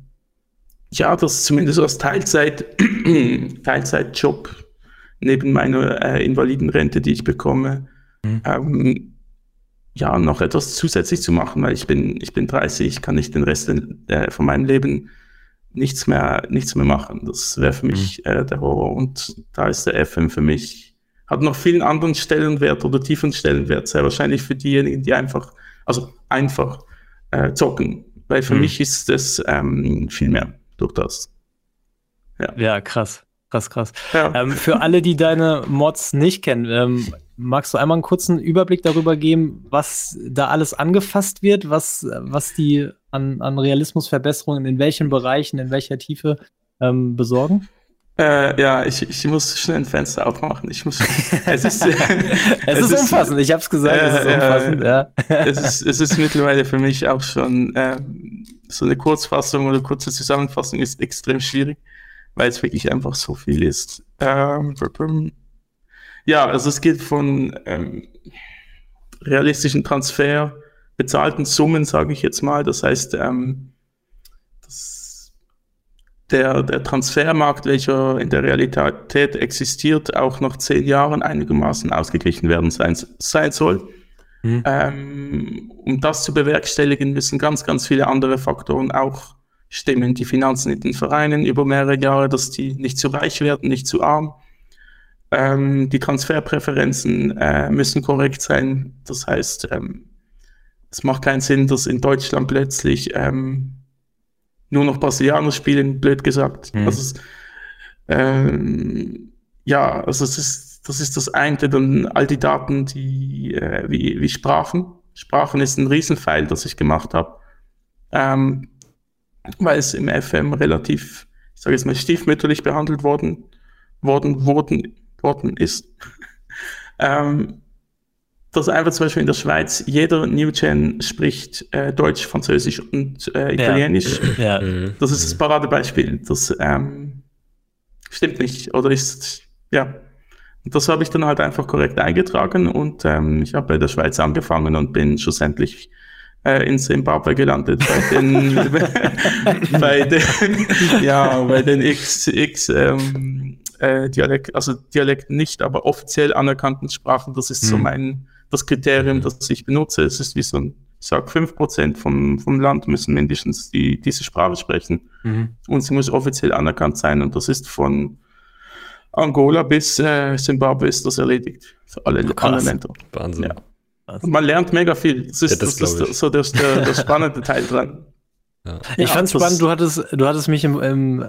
ja, das zumindest als Teilzeit, Teilzeitjob neben meiner äh, Invalidenrente, die ich bekomme, mhm. ähm, ja, noch etwas zusätzlich zu machen, weil ich bin, ich bin 30, ich kann nicht den Rest äh, von meinem Leben nichts mehr, nichts mehr machen. Das wäre für mich mhm. äh, der Horror. Und da ist der FM für mich, hat noch vielen anderen Stellenwert oder tiefen Stellenwert, sehr wahrscheinlich für diejenigen, die einfach, also einfach äh, zocken. Weil für mhm. mich ist es ähm, viel mehr durch das. Ja, ja krass. Krass, krass. Ja. Ähm, für alle, die deine Mods nicht kennen, ähm, magst du einmal einen kurzen Überblick darüber geben, was da alles angefasst wird, was, was die an, an Realismusverbesserungen in welchen Bereichen, in welcher Tiefe ähm, besorgen? Äh, ja, ich, ich muss schnell ein Fenster aufmachen. Ich muss. Es ist, es, es ist umfassend. ich habe es gesagt. Äh, es ist umfassend. Äh, ja. es ist es ist mittlerweile für mich auch schon äh, so eine Kurzfassung oder kurze Zusammenfassung ist extrem schwierig weil es wirklich einfach so viel ist. Ähm, ja, also es geht von ähm, realistischen Transfer, bezahlten Summen, sage ich jetzt mal. Das heißt, ähm, das, der, der Transfermarkt, welcher in der Realität existiert, auch nach zehn Jahren einigermaßen ausgeglichen werden sein, sein soll. Mhm. Ähm, um das zu bewerkstelligen, müssen ganz, ganz viele andere Faktoren auch stimmen die Finanzen in den Vereinen über mehrere Jahre, dass die nicht zu reich werden, nicht zu arm. Ähm, die Transferpräferenzen äh, müssen korrekt sein. Das heißt, ähm, es macht keinen Sinn, dass in Deutschland plötzlich ähm, nur noch Brasilianer spielen, blöd gesagt. Mhm. Also, ähm, ja, also es ist, das ist das eine, dann all die Daten, die äh, wie, wie Sprachen. Sprachen ist ein Riesenpfeil, das ich gemacht habe. Ähm, weil es im FM relativ, ich sage jetzt mal, stiefmütterlich behandelt worden, worden, worden, worden ist. ähm, dass einfach zum Beispiel in der Schweiz jeder New Gen spricht äh, Deutsch, Französisch und äh, Italienisch. Ja. ja. Das ist das Paradebeispiel. Das ähm, stimmt nicht oder ist, ja. Und das habe ich dann halt einfach korrekt eingetragen und ähm, ich habe bei der Schweiz angefangen und bin schlussendlich äh, in Zimbabwe gelandet bei den, bei den ja, bei den X, X ähm, äh, Dialekt, also Dialekt nicht, aber offiziell anerkannten Sprachen. Das ist mhm. so mein, das Kriterium, das ich benutze. Es ist wie so ein, ich sag, 5% vom, vom Land müssen mindestens die, diese Sprache sprechen. Mhm. Und sie muss offiziell anerkannt sein. Und das ist von Angola bis äh, Zimbabwe ist das erledigt. Für alle, alle Länder. Wahnsinn. Ja. Und man lernt mega viel. Das ist, ja, das, das ist so der, der, der spannende Teil dran. Ja. Ich ja, fand spannend, du hattest, du hattest mich im, im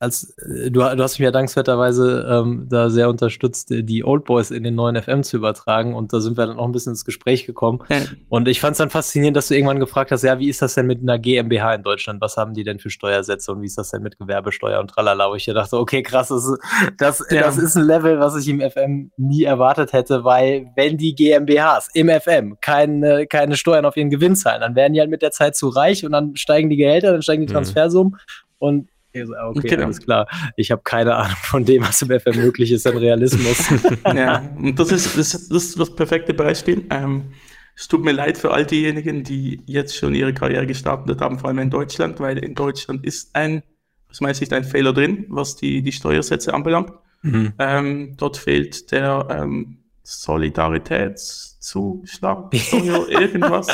als äh, du, du hast mich ja dankenswerterweise ähm, da sehr unterstützt, die Old Boys in den neuen FM zu übertragen und da sind wir dann auch ein bisschen ins Gespräch gekommen. Ja. Und ich fand es dann faszinierend, dass du irgendwann gefragt hast, ja, wie ist das denn mit einer GmbH in Deutschland? Was haben die denn für Steuersätze und wie ist das denn mit Gewerbesteuer und tralala? Wo ich ja dachte, okay, krass, das ist, das, ja. das ist ein Level, was ich im FM nie erwartet hätte, weil wenn die GmbHs im FM keine, keine Steuern auf ihren Gewinn zahlen, dann werden die halt mit der Zeit zu reich und dann steigen die Gehälter, dann steigen die mhm. Transfersummen und Okay, genau. alles klar. Ich habe keine Ahnung von dem, was im FM möglich ist an Realismus. ja, und das ist das, das, ist das perfekte Beispiel. Ähm, es tut mir leid für all diejenigen, die jetzt schon ihre Karriere gestartet haben, vor allem in Deutschland, weil in Deutschland ist ein aus meiner Sicht ein Fehler drin, was die, die Steuersätze anbelangt. Mhm. Ähm, dort fehlt der ähm, Solidaritätszuschlag, Steuer, irgendwas.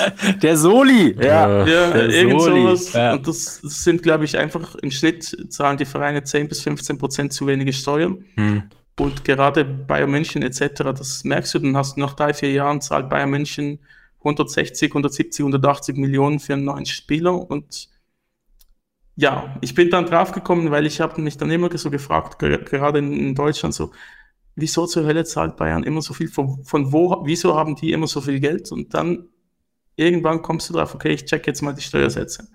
Der Soli, ja. Äh, Ja, Der irgend Soli, sowas. ja. Und das, das sind, glaube ich, einfach im Schnitt zahlen die Vereine 10 bis 15 Prozent zu wenige Steuern. Hm. Und gerade Bayern München etc., das merkst du, dann hast du nach drei, vier Jahren zahlt Bayern München 160, 170, 180 Millionen für einen neuen Spieler. Und ja, ich bin dann draufgekommen, weil ich habe mich dann immer so gefragt, ge- gerade in, in Deutschland so, wieso zur Hölle zahlt Bayern immer so viel? Von, von wo, wieso haben die immer so viel Geld? Und dann irgendwann kommst du drauf, okay, ich check jetzt mal die Steuersätze.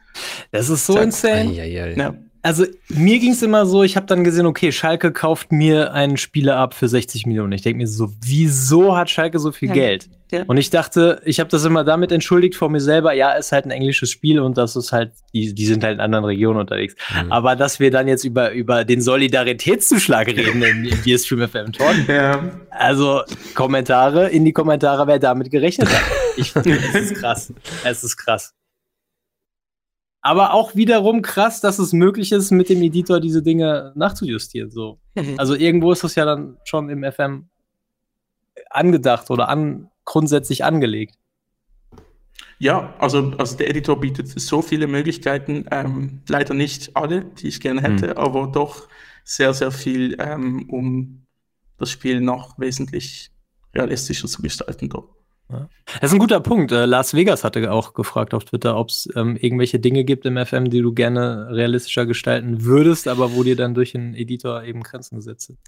Das ist so Zack. insane. Ja. Also mir ging es immer so, ich habe dann gesehen, okay, Schalke kauft mir einen Spieler ab für 60 Millionen. Ich denke mir so, wieso hat Schalke so viel Ja. Geld? Ja. Und ich dachte, ich habe das immer damit entschuldigt vor mir selber, ja, ist halt ein englisches Spiel und das ist halt, die, die sind halt in anderen Regionen unterwegs. Mhm. Aber dass wir dann jetzt über, über den Solidaritätszuschlag reden in, in Gearstream FM Talk, Ja. also Kommentare, in die Kommentare, wer damit gerechnet hat. Ich, es ist krass. Es ist krass. Aber auch wiederum krass, dass es möglich ist, mit dem Editor diese Dinge nachzujustieren. So. Also irgendwo ist das ja dann schon im FM angedacht oder an, grundsätzlich angelegt. Ja, also, also der Editor bietet so viele Möglichkeiten, ähm, leider nicht alle, die ich gerne hätte, aber doch sehr, sehr viel, ähm, um das Spiel noch wesentlich realistischer zu gestalten. Das ist ein guter Punkt. Äh, Las Vegas hatte auch gefragt auf Twitter, ob es ähm, irgendwelche Dinge gibt im FM, die du gerne realistischer gestalten würdest, aber wo dir dann durch den Editor eben Grenzen gesetzt sind.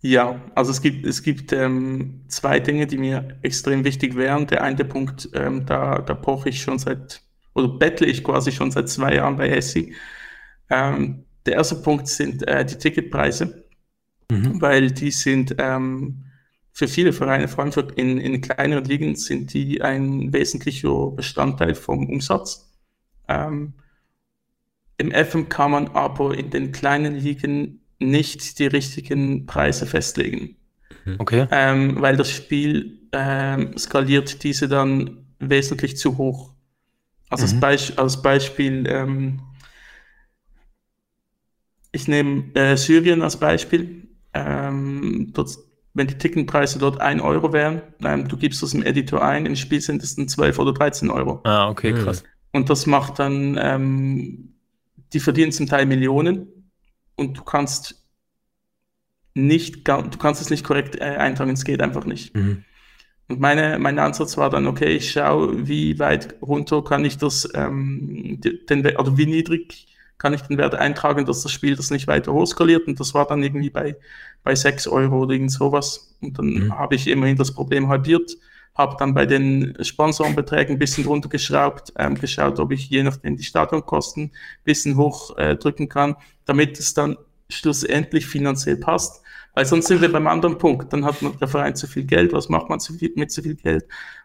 Ja, also es gibt, es gibt ähm, zwei Dinge, die mir extrem wichtig wären. Der eine Punkt, ähm, da, da poche ich schon seit, oder bettle ich quasi schon seit zwei Jahren bei Essi. Ähm, der erste Punkt sind äh, die Ticketpreise. weil die sind ähm, für viele Vereine, vor allem für in, in kleineren Ligen, sind die ein wesentlicher Bestandteil vom Umsatz. Ähm, Im FM kann man aber in den kleinen Ligen nicht die richtigen Preise festlegen, Okay. ähm, weil das Spiel ähm, skaliert diese dann wesentlich zu hoch. Also als, Beisp als Beispiel, ähm, ich nehme äh, Syrien als Beispiel. Ähm, dort, wenn die Ticketpreise dort 1 Euro wären, ähm, du gibst das im Editor ein, im Spiel sind es dann 12 oder 13 Euro. Ah, okay, Hm. krass. Und das macht dann, ähm, die verdienen zum Teil Millionen und du kannst nicht, du kannst es nicht korrekt äh, eintragen, es geht einfach nicht. Mhm. Und meine, mein Ansatz war dann, okay, ich schaue, wie weit runter kann ich das, ähm, de- den, oder wie niedrig kann ich den Wert eintragen, dass das Spiel das nicht weiter hochskaliert. Und das war dann irgendwie bei, bei 6 Euro oder irgend sowas. Und dann Mhm. habe ich immerhin das Problem halbiert, habe dann bei den Sponsorenbeträgen ein bisschen runtergeschraubt, ähm, geschaut, ob ich je nachdem die Stadionkosten ein bisschen hochdrücken äh, drücken kann, damit es dann schlussendlich finanziell passt. Weil sonst sind wir beim anderen Punkt. Dann hat man der Verein zu viel Geld. Was macht man zu viel, mit zu viel Geld?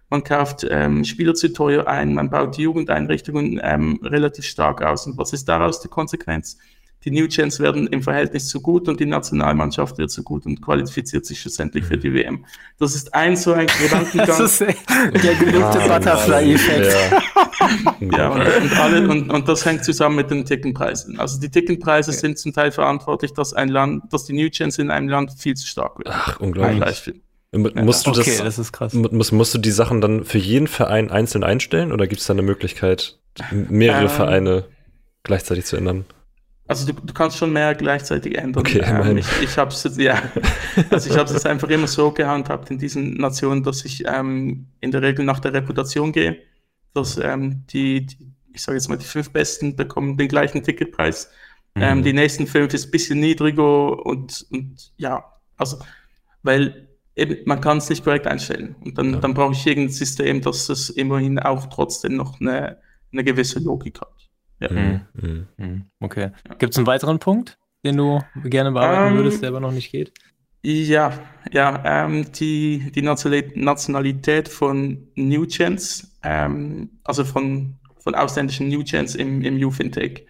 Man kauft ähm, Spieler zu teuer ein, man baut die Jugendeinrichtungen ähm, relativ stark aus. Und was ist daraus die Konsequenz? Die New Gens werden im Verhältnis zu gut und die Nationalmannschaft wird zu gut und qualifiziert sich schlussendlich für die WM. Das ist ein so ein Gedankengang. Das ist der gelobte Butterfly-Effekt. Ja. Ja, und, und, alle, und, und das hängt zusammen mit den Tickenpreisen. Also die Tickenpreise sind zum Teil verantwortlich, dass ein Land, dass die New Gens in einem Land viel zu stark werden. Ach, Ein unglaublich. Musst du Okay, das, das ist krass. mu- musst, musst du die Sachen dann für jeden Verein einzeln einstellen oder gibt es da eine Möglichkeit, mehrere Ähm. Vereine gleichzeitig zu ändern? Also du, du kannst schon mehr gleichzeitig ändern. Okay, ähm, ich ich habe es ja, also ich habe es einfach immer so gehandhabt in diesen Nationen, dass ich ähm, in der Regel nach der Reputation gehe, dass ähm, die, die, ich sage jetzt mal, die fünf Besten bekommen den gleichen Ticketpreis. Ähm, die nächsten fünf ist ein bisschen niedriger und, und ja, also weil eben, man kann es nicht korrekt einstellen. Und dann, Ja. dann brauche ich irgendein System, dass es immerhin auch trotzdem noch eine, eine gewisse Logik hat. Ja. Mhm. Mhm. Mhm, Okay. Gibt es einen weiteren Punkt, den du gerne bearbeiten Ähm, würdest, der aber noch nicht geht? Ja, ja, ähm, die, die Nationali- Nationalität von New Gens, ähm, also von, von ausländischen New Gens im, im Youth Intake.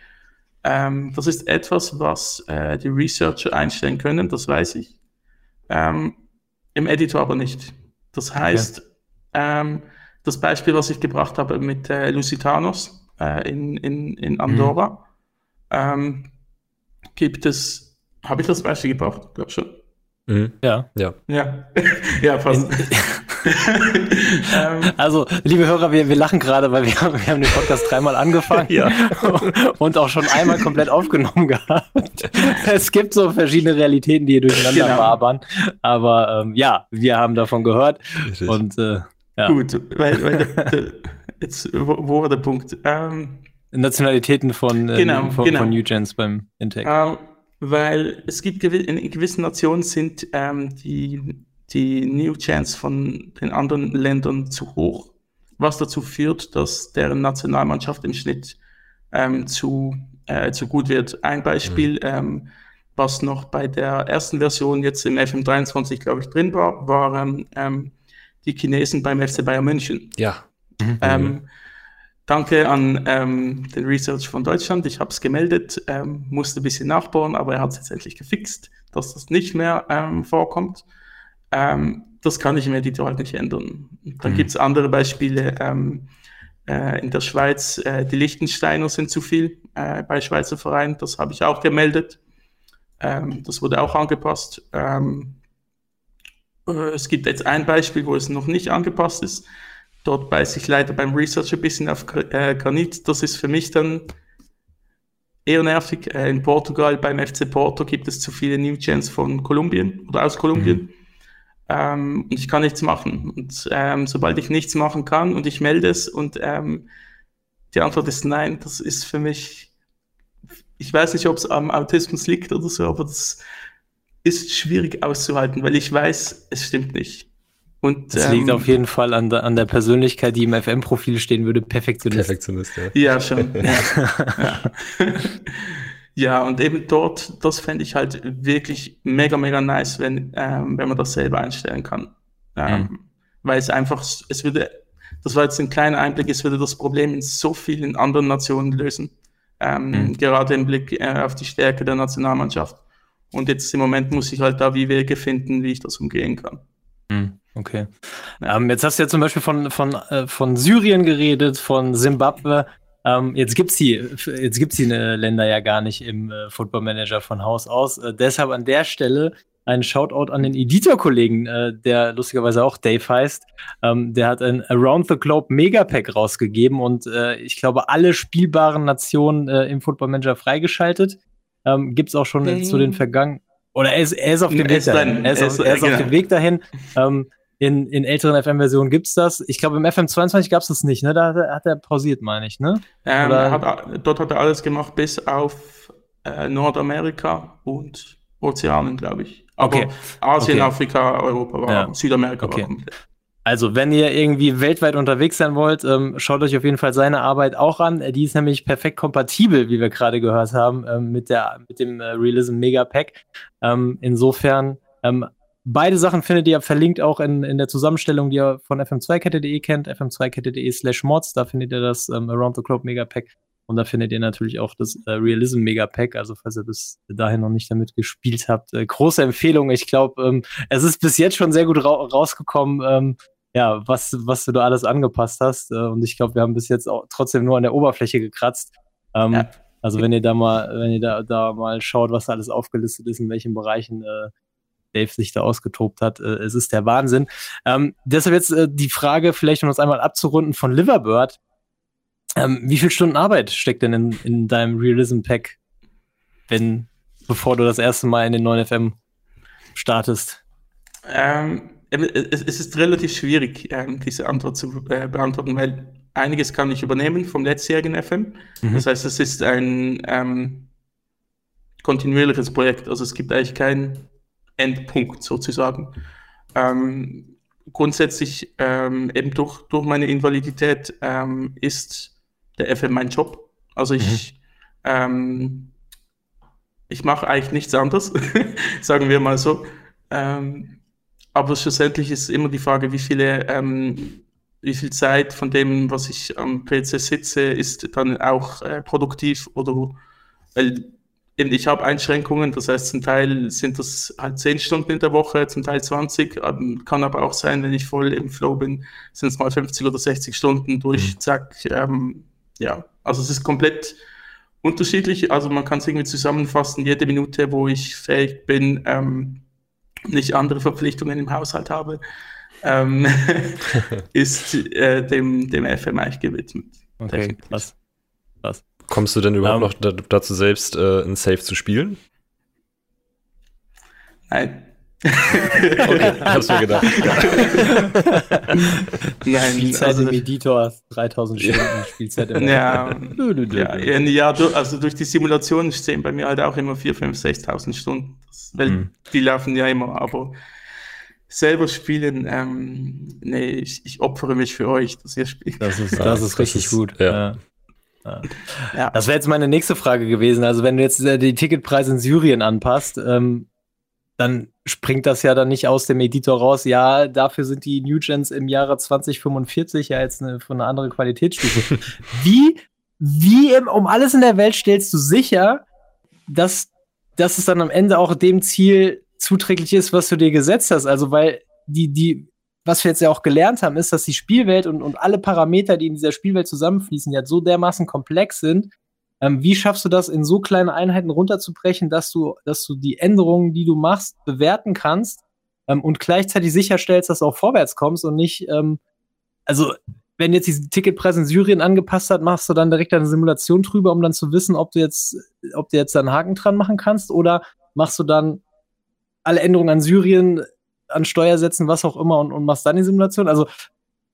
Ähm, das ist etwas, was äh, die Researcher einstellen können, das weiß ich. Ähm, Im Editor aber nicht. Das heißt, ähm, das Beispiel, was ich gebracht habe mit äh, Lusitanos äh, in, in, in Andorra, ähm, gibt es, habe ich das Beispiel gebracht? Glaub schon. Mhm. Ja. Ja. Ja, ja, fast. ähm, also, liebe Hörer, wir, wir lachen gerade, weil wir haben, wir haben den Podcast dreimal angefangen ja. und auch schon einmal komplett aufgenommen gehabt. Es gibt so verschiedene Realitäten, die hier durcheinander genau. wabern. Aber ähm, ja, wir haben davon gehört. Richtig. Und äh, ja. Gut, weil, weil der, der, jetzt, wo, wo, war der Punkt? Ähm, Nationalitäten von, äh, genau, von, genau. von New Gens beim Intake. Ähm, weil es gibt in gewissen Nationen sind ähm, die, die New Gens von den anderen Ländern zu hoch, was dazu führt, dass deren Nationalmannschaft im Schnitt ähm, zu, äh, zu gut wird. Ein Beispiel, mhm. ähm, was noch bei der ersten Version jetzt im FM23, glaube ich, drin war, waren ähm, die Chinesen beim FC Bayern München. Ja. Mhm. Ähm, danke an ähm, den Research von Deutschland. Ich habe es gemeldet, ähm, musste ein bisschen nachbauen, aber er hat es jetzt endlich gefixt, dass das nicht mehr ähm, vorkommt. Ähm, das kann ich im Editor halt nicht ändern. Dann mhm. gibt es andere Beispiele. Ähm, äh, in der Schweiz, äh, die Liechtensteiner sind zu viel äh, bei Schweizer Vereinen. Das habe ich auch gemeldet. Ähm, das wurde auch angepasst. Ähm, äh, es gibt jetzt ein Beispiel, wo es noch nicht angepasst ist. Dort beiße ich leider beim Research ein bisschen auf äh, Granit. Das ist für mich dann eher nervig. Äh, in Portugal beim FC Porto gibt es zu viele New Gens von Kolumbien oder aus Kolumbien. Mhm. Ähm, und ich kann nichts machen. Und ähm, sobald ich nichts machen kann und ich melde es und ähm, die Antwort ist nein, das ist für mich, ich weiß nicht, ob es am Autismus liegt oder so, aber das ist schwierig auszuhalten, weil ich weiß, es stimmt nicht. Und, das ähm, liegt auf jeden Fall an der, an der Persönlichkeit, die im FM-Profil stehen würde, Perfektionist. Perfektionist, ja. Ja, schon. ja. ja. ja, und eben dort, das fände ich halt wirklich mega, mega nice, wenn, ähm, wenn man das selber einstellen kann. Ähm, mhm. Weil es einfach, es würde, das war jetzt ein kleiner Einblick, es würde das Problem in so vielen anderen Nationen lösen. Ähm, mhm. Gerade im Blick äh, auf die Stärke der Nationalmannschaft. Und jetzt im Moment muss ich halt da wie Wege finden, wie ich das umgehen kann. Mhm. Okay. Ähm, jetzt hast du ja zum Beispiel von, von, äh, von Syrien geredet, von Simbabwe. Ähm, jetzt gibt's die, jetzt gibt's die äh, Länder ja gar nicht im äh, Football Manager von Haus aus. Äh, deshalb an der Stelle ein Shoutout an den Editor-Kollegen, äh, der lustigerweise auch Dave heißt. Ähm, der hat ein Around the Globe Megapack rausgegeben und äh, ich glaube, alle spielbaren Nationen im Football Manager freigeschaltet. Ähm, gibt's auch schon mhm. zu den vergangenen. Oder er ist, er ist auf dem Weg dahin. Er ist, auf, er ist auf dem Weg dahin. Ähm, in, in älteren FM-Versionen gibt's das. Ich glaube, im FM22 gab's das nicht, ne? Da hat er, er pausiert, meine ich, ne? Ähm, hat, dort hat er alles gemacht, bis auf äh, Nordamerika und Ozeanen, glaube ich. Aber okay. Asien, okay. Afrika, Europa war, Ja. Südamerika Okay. war komplett. Also, wenn ihr irgendwie weltweit unterwegs sein wollt, ähm, schaut euch auf jeden Fall seine Arbeit auch an. Die ist nämlich perfekt kompatibel, wie wir gerade gehört haben, ähm, mit, der, mit dem äh, Realism Mega Pack. Ähm, insofern, ähm, beide Sachen findet ihr verlinkt auch in, in der Zusammenstellung, die ihr von fm2kette.de kennt, fm2kette.de slash mods. Da findet ihr das ähm, Around the Globe Mega Pack. Und da findet ihr natürlich auch das äh, Realism Mega Pack. Also, falls ihr bis dahin noch nicht damit gespielt habt, äh, große Empfehlung. Ich glaube, ähm, es ist bis jetzt schon sehr gut ra rausgekommen. Ähm, ja, was, was du da alles angepasst hast. Äh, und ich glaube, wir haben bis jetzt auch trotzdem nur an der Oberfläche gekratzt. Ähm, Ja. Also wenn ihr da mal, wenn ihr da, da mal schaut, was da alles aufgelistet ist, in welchen Bereichen äh, Dave sich da ausgetobt hat, äh, es ist der Wahnsinn. Ähm, deshalb jetzt äh, die Frage, vielleicht um das einmal abzurunden von Liverbird. Ähm, wie viel Stunden Arbeit steckt denn in, in deinem Realism Pack, wenn, bevor du das erste Mal in den neuen FM startest? Ähm, eben, es, ist relativ schwierig, ähm, diese Antwort zu äh, beantworten, weil einiges kann ich übernehmen vom letztjährigen FM. Mhm. Das heißt, es ist ein ähm, kontinuierliches Projekt. Also es gibt eigentlich keinen Endpunkt sozusagen. Ähm, grundsätzlich ähm, eben durch, durch meine Invalidität ähm, ist der FM mein Job. Also ich, ähm, ich mache eigentlich nichts anderes, sagen wir mal so. Ähm, aber schlussendlich ist immer die Frage, wie viele, ähm, wie viel Zeit von dem, was ich am PC sitze, ist dann auch äh, produktiv oder weil eben ich habe Einschränkungen, das heißt zum Teil sind das halt 10 Stunden in der Woche, zum Teil 20, ähm, kann aber auch sein, wenn ich voll im Flow bin, sind es mal 50 oder 60 Stunden durch, zack, ähm, ja, also es ist komplett unterschiedlich. Also man kann es irgendwie zusammenfassen, jede Minute, wo ich fähig bin, ähm, nicht andere Verpflichtungen im Haushalt habe, ähm, ist äh, dem, dem FM eigentlich gewidmet. Okay, Definitiv. krass. Kommst du denn überhaupt Ähm. noch da, dazu selbst, äh, ein Safe zu spielen? Nein. Okay, ich hab's mir gedacht. Nein, Spielzeit also, im Editor, 3000 Stunden Spielzeit im ja, ja, ja, also durch die Simulationen stehen bei mir halt auch immer 4.000, 5.000, 6.000 Stunden. Das, weil Mhm. die laufen ja immer, aber selber spielen, ähm, nee, ich, ich opfere mich für euch, dass ihr spielt. Das ist, das ist das richtig ist- gut. ja. Ja. Das wäre jetzt meine nächste Frage gewesen. Also, wenn du jetzt äh, die Ticketpreise in Syrien anpasst, ähm, dann springt das ja dann nicht aus dem Editor raus. Ja, dafür sind die New Gens im Jahre 2045 ja jetzt eine, von einer anderen Qualitätsstufe. wie, wie im, um alles in der Welt stellst du sicher, dass, dass es dann am Ende auch dem Ziel zuträglich ist, was du dir gesetzt hast? Also, weil die, die, was wir jetzt ja auch gelernt haben, ist, dass die Spielwelt und, und alle Parameter, die in dieser Spielwelt zusammenfließen, ja so dermaßen komplex sind. Ähm, wie schaffst du das in so kleine Einheiten runterzubrechen, dass du, dass du die Änderungen, die du machst, bewerten kannst ähm, und gleichzeitig sicherstellst, dass du auch vorwärts kommst und nicht, ähm, also wenn jetzt diesen Ticketpreis in Syrien angepasst hat, machst du dann direkt eine Simulation drüber, um dann zu wissen, ob du jetzt, ob du jetzt da einen Haken dran machen kannst oder machst du dann alle Änderungen an Syrien, an Steuersätzen, was auch immer und, und machst dann die Simulation? Also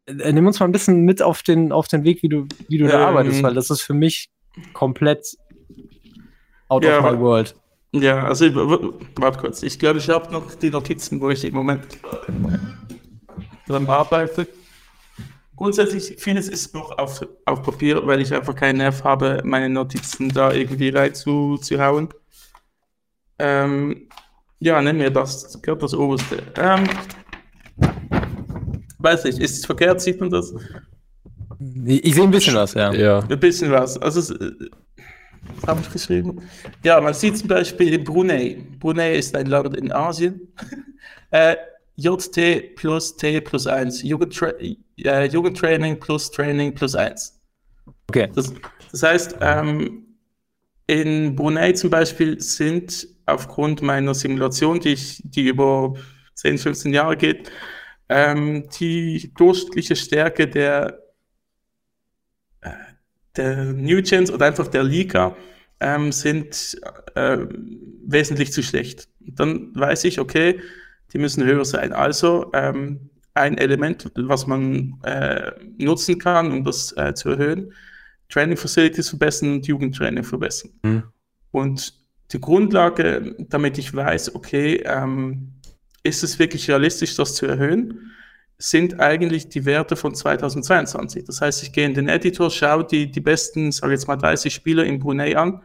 äh, nimm uns mal ein bisschen mit auf den, auf den Weg, wie du, wie du da Ähm, arbeitest, weil das ist für mich komplett out Ja, of my world. Ja, also warte kurz. Ich glaube, ich habe noch die Notizen, wo ich im Moment dran arbeite. Grundsätzlich, vieles ist noch auf, auf Papier, weil ich einfach keinen Nerv habe, meine Notizen da irgendwie rein zu, zu hauen. Ähm, ja, nenn mir das, das gehört das Oberste. Ähm, weiß nicht, ist es verkehrt, sieht man das? Ich, ich sehe ein bisschen was, ja. Ja. Ein bisschen was. Also, es, äh, was habe ich geschrieben? Ja, man sieht zum Beispiel in Brunei. Brunei ist ein Land in Asien. äh, JT plus T plus 1. Jugendtra äh, Jugendtraining plus Training plus 1. Okay. Das, das heißt, ähm, in Brunei zum Beispiel sind aufgrund meiner Simulation, die, ich, die über 10, 15 Jahre geht, ähm, die durchschnittliche Stärke der, äh, der New Gens oder einfach der Liga ähm, sind äh, wesentlich zu schlecht. Dann weiß ich, okay, die müssen höher sein. Also ähm, ein Element, was man äh, nutzen kann, um das äh, zu erhöhen, Training Facilities verbessern und Jugendtraining verbessern. Mhm. Und die Grundlage, damit ich weiß, okay, ähm, ist es wirklich realistisch, das zu erhöhen, sind eigentlich die Werte von 2022. Das heißt, ich gehe in den Editor, schaue die, die besten, sage jetzt mal 30 Spieler in Brunei an.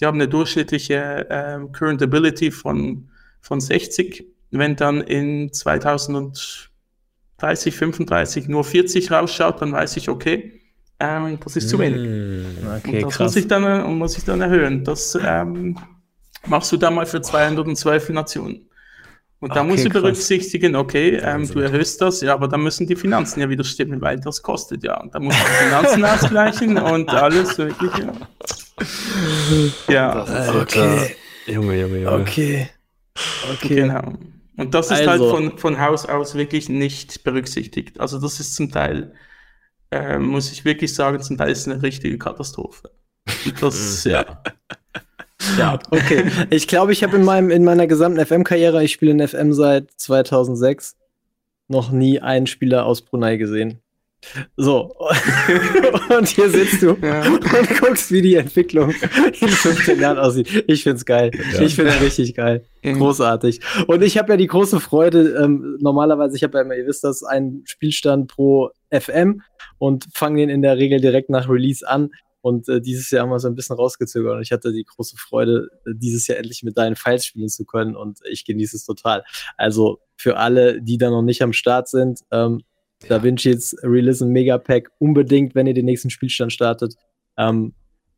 Die haben eine durchschnittliche ähm, Current Ability von, von 60. Wenn dann in 2030, 35 nur 40 rausschaut, dann weiß ich, okay, ähm, das ist zu wenig. Hm. Okay, und das krass. muss ich, dann, äh, muss ich dann erhöhen. Das ähm, machst du dann mal für 212 Nationen. Und da Okay, musst du krass. berücksichtigen, okay, ähm, du erhöhst das, ja, aber dann müssen die Finanzen ja wieder stimmen, weil das kostet ja. Und da musst du die Finanzen ausgleichen und alles wirklich. Ja, ja Okay. Junge, Junge, Junge. Okay. Okay. genau. Und das ist Also- halt von, von Haus aus wirklich nicht berücksichtigt. Also das ist zum Teil, äh, muss ich wirklich sagen, zum Teil ist es eine richtige Katastrophe. Und Das, ja. Ja, okay. Ich glaube, ich habe in meinem in meiner gesamten FM-Karriere, ich spiele in FM seit 2006, noch nie einen Spieler aus Brunei gesehen. So. und hier sitzt du Ja. und guckst, wie die Entwicklung in 15 Jahren aussieht. Ich find's geil. Ja. Ich finde richtig geil. Großartig. Und ich habe ja die große Freude, ähm, normalerweise, ich habe ja immer, ihr wisst das, einen Spielstand pro FM und fange den in der Regel direkt nach Release an. Und äh, dieses Jahr haben wir so ein bisschen rausgezögert und ich hatte die große Freude, äh, dieses Jahr endlich mit deinen Files spielen zu können und ich genieße es total. Also für alle, die da noch nicht am Start sind, ähm, Da Vinci's Realism Mega Pack unbedingt, wenn ihr den nächsten Spielstand startet, ähm,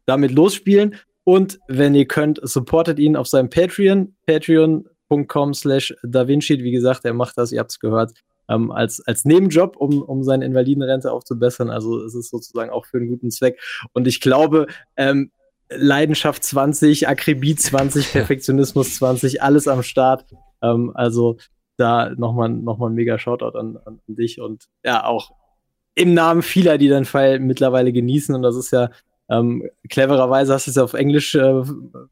damit losspielen. Und wenn ihr könnt, supportet ihn auf seinem Patreon, patreon.com slash DaVinci. Wie gesagt, er macht das, ihr habt es gehört, ähm, als, als Nebenjob, um, um seine Invalidenrente aufzubessern. Also es ist sozusagen auch für einen guten Zweck. Und ich glaube, ähm, Leidenschaft 20, Akribie 20, Perfektionismus 20, alles am Start. Ähm, also da nochmal noch mal ein mega Shoutout an, an dich und ja, auch im Namen vieler, die deinen Fall mittlerweile genießen. Und das ist ja ähm, clevererweise hast du es ja auf Englisch, äh,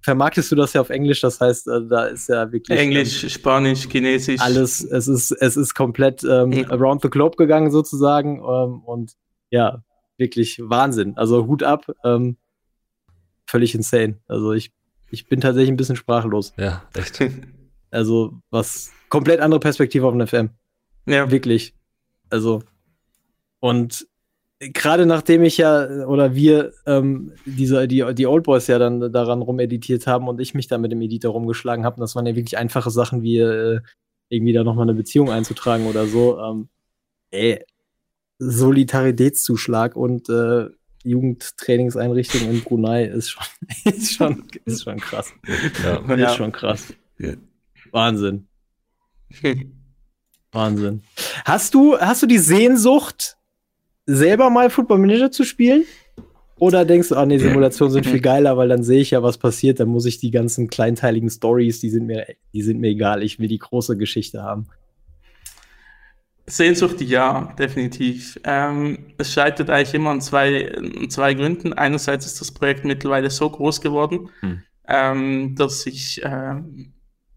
vermarktest du das ja auf Englisch, das heißt, äh, da ist ja wirklich. Englisch, ähm, Spanisch, Chinesisch. Alles, es ist, es ist komplett ähm, ja. around the globe gegangen sozusagen. Ähm, und ja, wirklich Wahnsinn. Also Hut ab. Ähm, völlig insane. Also ich, ich bin tatsächlich ein bisschen sprachlos. Ja, echt. Also, was komplett andere Perspektive auf den FM. Ja. Wirklich. Also, und gerade nachdem ich ja oder wir ähm, diese, die, die Old Boys ja dann daran rumeditiert haben und ich mich da mit dem Editor rumgeschlagen habe, das waren ja wirklich einfache Sachen wie äh, irgendwie da nochmal eine Beziehung einzutragen oder so. Ähm, ey, Solidaritätszuschlag und äh, Jugendtrainingseinrichtung in Brunei ist schon, ist schon, ist schon krass. Ja. Ist ja. schon krass. Ja. Wahnsinn. Wahnsinn. Hast du, hast du die Sehnsucht, selber mal Football Manager zu spielen? Oder denkst du, ah nee, Simulationen sind viel geiler, weil dann sehe ich ja, was passiert, dann muss ich die ganzen kleinteiligen Stories, die sind mir, die sind mir egal, ich will die große Geschichte haben. Sehnsucht, ja, definitiv. Ähm, es scheitert eigentlich immer an zwei, an zwei Gründen. Einerseits ist das Projekt mittlerweile so groß geworden, hm. ähm, dass ich, äh,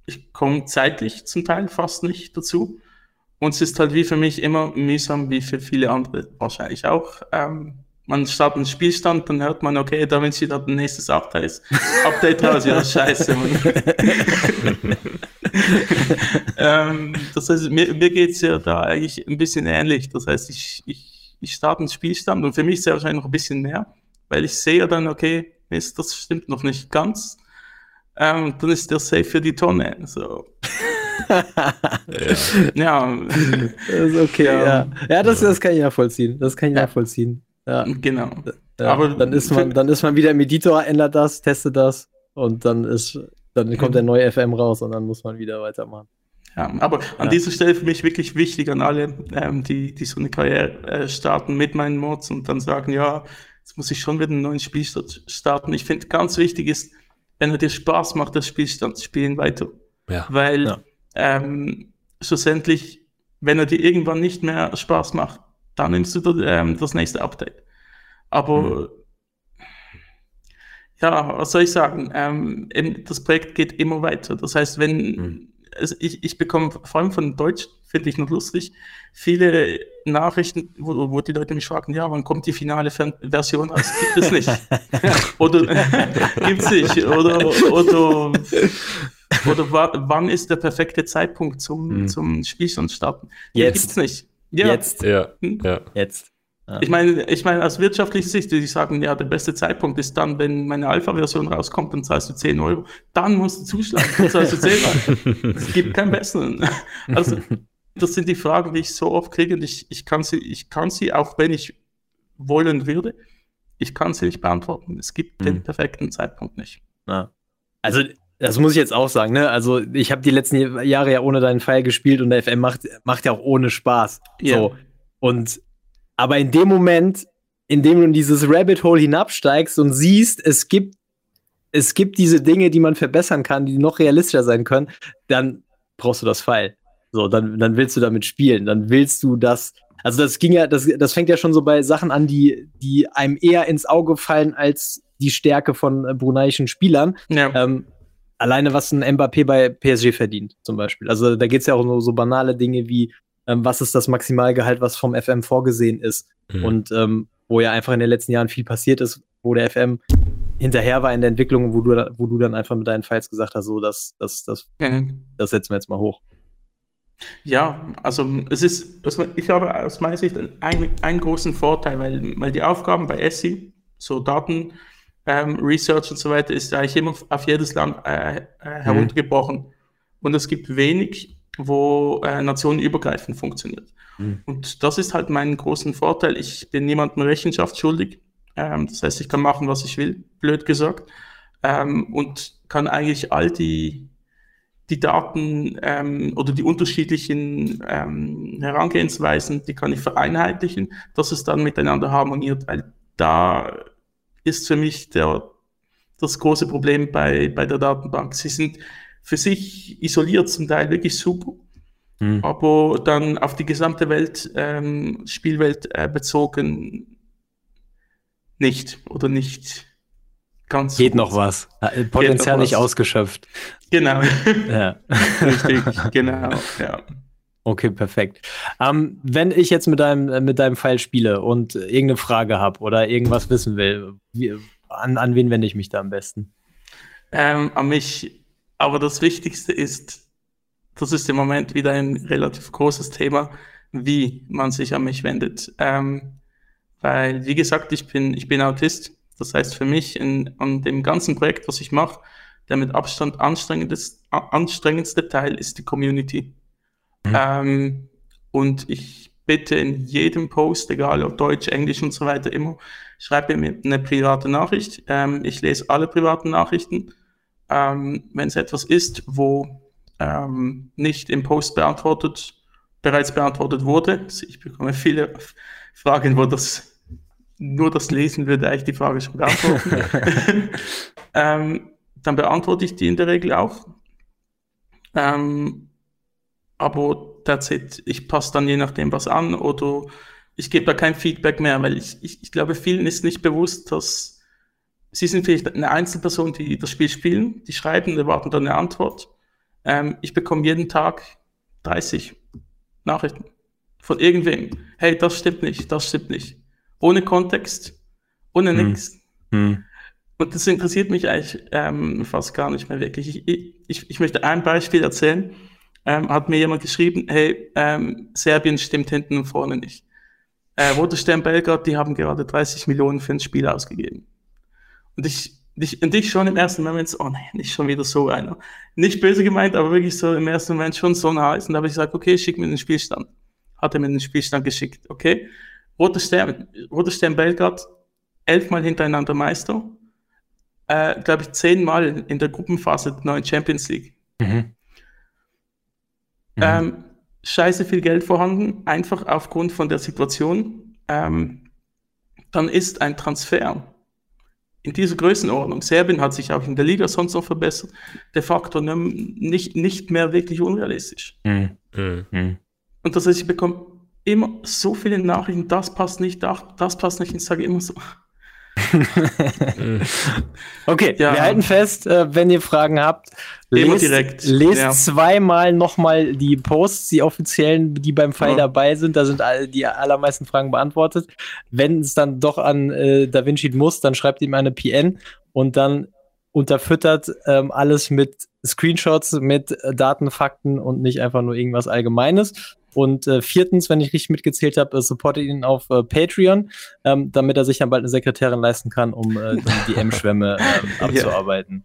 ich komme zeitlich zum Teil fast nicht dazu. Und es ist halt wie für mich immer mühsam, wie für viele andere wahrscheinlich auch. Ähm, man startet einen Spielstand, dann hört man, okay, da Vinci hat ein nächstes Update. Update raus, ja, scheiße. ähm, das heißt, mir, mir geht's ja da eigentlich ein bisschen ähnlich. Das heißt, ich, ich, ich starte einen Spielstand und für mich ist es wahrscheinlich noch ein bisschen mehr, weil ich sehe dann, okay, Mist, das stimmt noch nicht ganz. Ähm, dann ist der safe für die Tonne. So ja. Das ist okay, ja. Ja, ja das, das kann ich nachvollziehen. Das kann ich ja. nachvollziehen. Ja. Genau. Ja, aber dann ist man, dann ist man wieder im Editor, ändert das, testet das und dann ist, dann kommt der neue FM raus und dann muss man wieder weitermachen. Ja, aber an ja. dieser Stelle für mich wirklich wichtig an alle, ähm, die, die so eine Karriere äh, starten mit meinen Mods und dann sagen, ja, jetzt muss ich schon wieder einen neuen Spielstand starten. Ich finde, ganz wichtig ist, wenn er dir Spaß macht, das Spielstand spielen weiter. Ja. Weil ja ähm, schlussendlich, wenn er dir irgendwann nicht mehr Spaß macht, dann nimmst du das, ähm, das nächste Update. Aber mhm. ja, was soll ich sagen? Ähm, das Projekt geht immer weiter. Das heißt, wenn mhm. also ich, ich bekomme vor allem von Deutsch, finde ich noch lustig, viele Nachrichten, wo, wo die Leute mich fragen, ja, wann kommt die finale Version raus? Gibt es nicht. oder gibt es nicht. Oder, oder oder wann ist der perfekte Zeitpunkt zum, mhm. zum Spielstand starten? Jetzt. Gibt's nicht. Ja. Jetzt. Ja. Hm? ja. Jetzt. Ja. Ich meine, ich meine, aus wirtschaftlicher Sicht, die sagen, ja, der beste Zeitpunkt ist dann, wenn meine Alpha-Version rauskommt, dann zahlst du 10 Euro. Dann musst du zuschlagen, dann zahlst du 10 Euro. es gibt keinen besseren. Also, das sind die Fragen, die ich so oft kriege und ich, ich kann sie, ich kann sie, auch wenn ich wollen würde, ich kann sie nicht beantworten. Es gibt mhm. den perfekten Zeitpunkt nicht. Ja. Also, das muss ich jetzt auch sagen, ne? Also, ich habe die letzten Jahre ja ohne deinen Pfeil gespielt und der FM macht, macht ja auch ohne Spaß. Ja. So. Und, aber in dem Moment, in dem du in dieses Rabbit Hole hinabsteigst und siehst, es gibt, es gibt diese Dinge, die man verbessern kann, die noch realistischer sein können, dann brauchst du das Pfeil. So, dann, dann willst du damit spielen, dann willst du das. Also, das ging ja, das, das fängt ja schon so bei Sachen an, die, die einem eher ins Auge fallen als die Stärke von äh, bruneischen Spielern. Ja. Ähm, alleine was ein Mbappé bei PSG verdient, zum Beispiel. Also da geht es ja auch um so banale Dinge wie, ähm, was ist das Maximalgehalt, was vom FM vorgesehen ist. Mhm. Und ähm, wo ja einfach in den letzten Jahren viel passiert ist, wo der FM hinterher war in der Entwicklung, wo du, wo du dann einfach mit deinen Files gesagt hast, so, das, das, das, mhm. das setzen wir jetzt mal hoch. Ja, also es ist, ich habe aus meiner Sicht einen, einen großen Vorteil, weil, weil die Aufgaben bei Essi, so Daten, ähm, Research und so weiter ist eigentlich immer auf jedes Land äh, äh, heruntergebrochen. Mhm. Und es gibt wenig, wo äh, nationenübergreifend funktioniert. Mhm. Und das ist halt mein großen Vorteil. Ich bin niemandem Rechenschaft schuldig. Ähm, das heißt, ich kann machen, was ich will, blöd gesagt. Ähm, und kann eigentlich all die, die Daten ähm, oder die unterschiedlichen ähm, Herangehensweisen, die kann ich vereinheitlichen, dass es dann miteinander harmoniert, weil da ist für mich der, das große Problem bei, bei der Datenbank. Sie sind für sich isoliert zum Teil wirklich super, Hm. aber dann auf die gesamte Welt, ähm, Spielwelt äh, bezogen nicht oder nicht ganz. Geht gut. noch was. Äh, Potenzial noch nicht was. ausgeschöpft. Genau, Ja. richtig, genau, ja. Okay, perfekt. Ähm, wenn ich jetzt mit deinem, äh, mit deinem Fall spiele und irgendeine Frage habe oder irgendwas wissen will, wie, an, an wen wende ich mich da am besten? ähm, an mich. Aber das Wichtigste ist, das ist im Moment wieder ein relativ großes Thema, wie man sich an mich wendet. Ähm, weil, wie gesagt, ich bin, ich bin Autist. Das heißt, für mich in, an dem ganzen Projekt, was ich mache, der mit Abstand anstrengendste Teil ist die Community. Ähm, und ich bitte in jedem Post, egal ob Deutsch, Englisch und so weiter, immer, schreibe mir eine private Nachricht. Ähm, ich lese alle privaten Nachrichten. Ähm, Wenn es etwas ist, wo ähm, nicht im Post beantwortet, bereits beantwortet wurde, also ich bekomme viele Fragen, wo das nur das Lesen würde eigentlich die Frage schon beantworten. ähm, dann beantworte ich die in der Regel auch. Ähm, aber that's it. Ich passe dann je nachdem was an oder ich gebe da kein Feedback mehr, weil ich, ich, ich glaube, vielen ist nicht bewusst, dass sie sind vielleicht eine Einzelperson, die das Spiel spielen, die schreiben, erwarten dann eine Antwort. Ähm, ich bekomme jeden Tag 30 Nachrichten von irgendwem. Hey, das stimmt nicht, das stimmt nicht. Ohne Kontext, ohne Hm. nichts. Hm. Und das interessiert mich eigentlich ähm, fast gar nicht mehr wirklich. Ich, ich, ich möchte ein Beispiel erzählen. Ähm, hat mir jemand geschrieben, hey, ähm, Serbien stimmt hinten und vorne nicht. Äh, Roter Stern Belgrad, die haben gerade 30 Millionen für ein Spiel ausgegeben. Und ich, ich, und ich schon im ersten Moment so, oh nein, nicht schon wieder so einer. Nicht böse gemeint, aber wirklich so im ersten Moment schon so heiß. Und da habe ich gesagt, okay, schick mir den Spielstand. Hat er mir den Spielstand geschickt, okay. Roter Stern, Roter Stern Belgrad, elfmal hintereinander Meister äh, glaube ich, zehnmal in der Gruppenphase der neuen Champions League. Mhm. Mhm. Ähm, scheiße viel Geld vorhanden, einfach aufgrund von der Situation. Ähm, dann ist ein Transfer in dieser Größenordnung. Serbien hat sich auch in der Liga sonst noch verbessert. De facto nicht, nicht mehr wirklich unrealistisch. Hm. Mhm. Hm. Und das heißt, ich bekomme immer so viele Nachrichten, das passt nicht, das, das passt nicht. Ich sage immer so, Okay, Ja. wir halten fest, äh, wenn ihr Fragen habt, lest, direkt, lest ja. zweimal nochmal die Posts, die offiziellen, die beim Fall Ja. dabei sind. Da sind all, die allermeisten Fragen beantwortet. Wenn es dann doch an äh, Da Vinci muss, dann schreibt ihm eine PN und dann unterfüttert ähm, alles mit Screenshots, mit Daten, Fakten und nicht einfach nur irgendwas Allgemeines. Und äh, viertens, wenn ich richtig mitgezählt habe, äh, supportet ihn auf äh, Patreon, ähm, damit er sich dann bald eine Sekretärin leisten kann, um äh, die DM-Schwämme ähm, Ja. abzuarbeiten.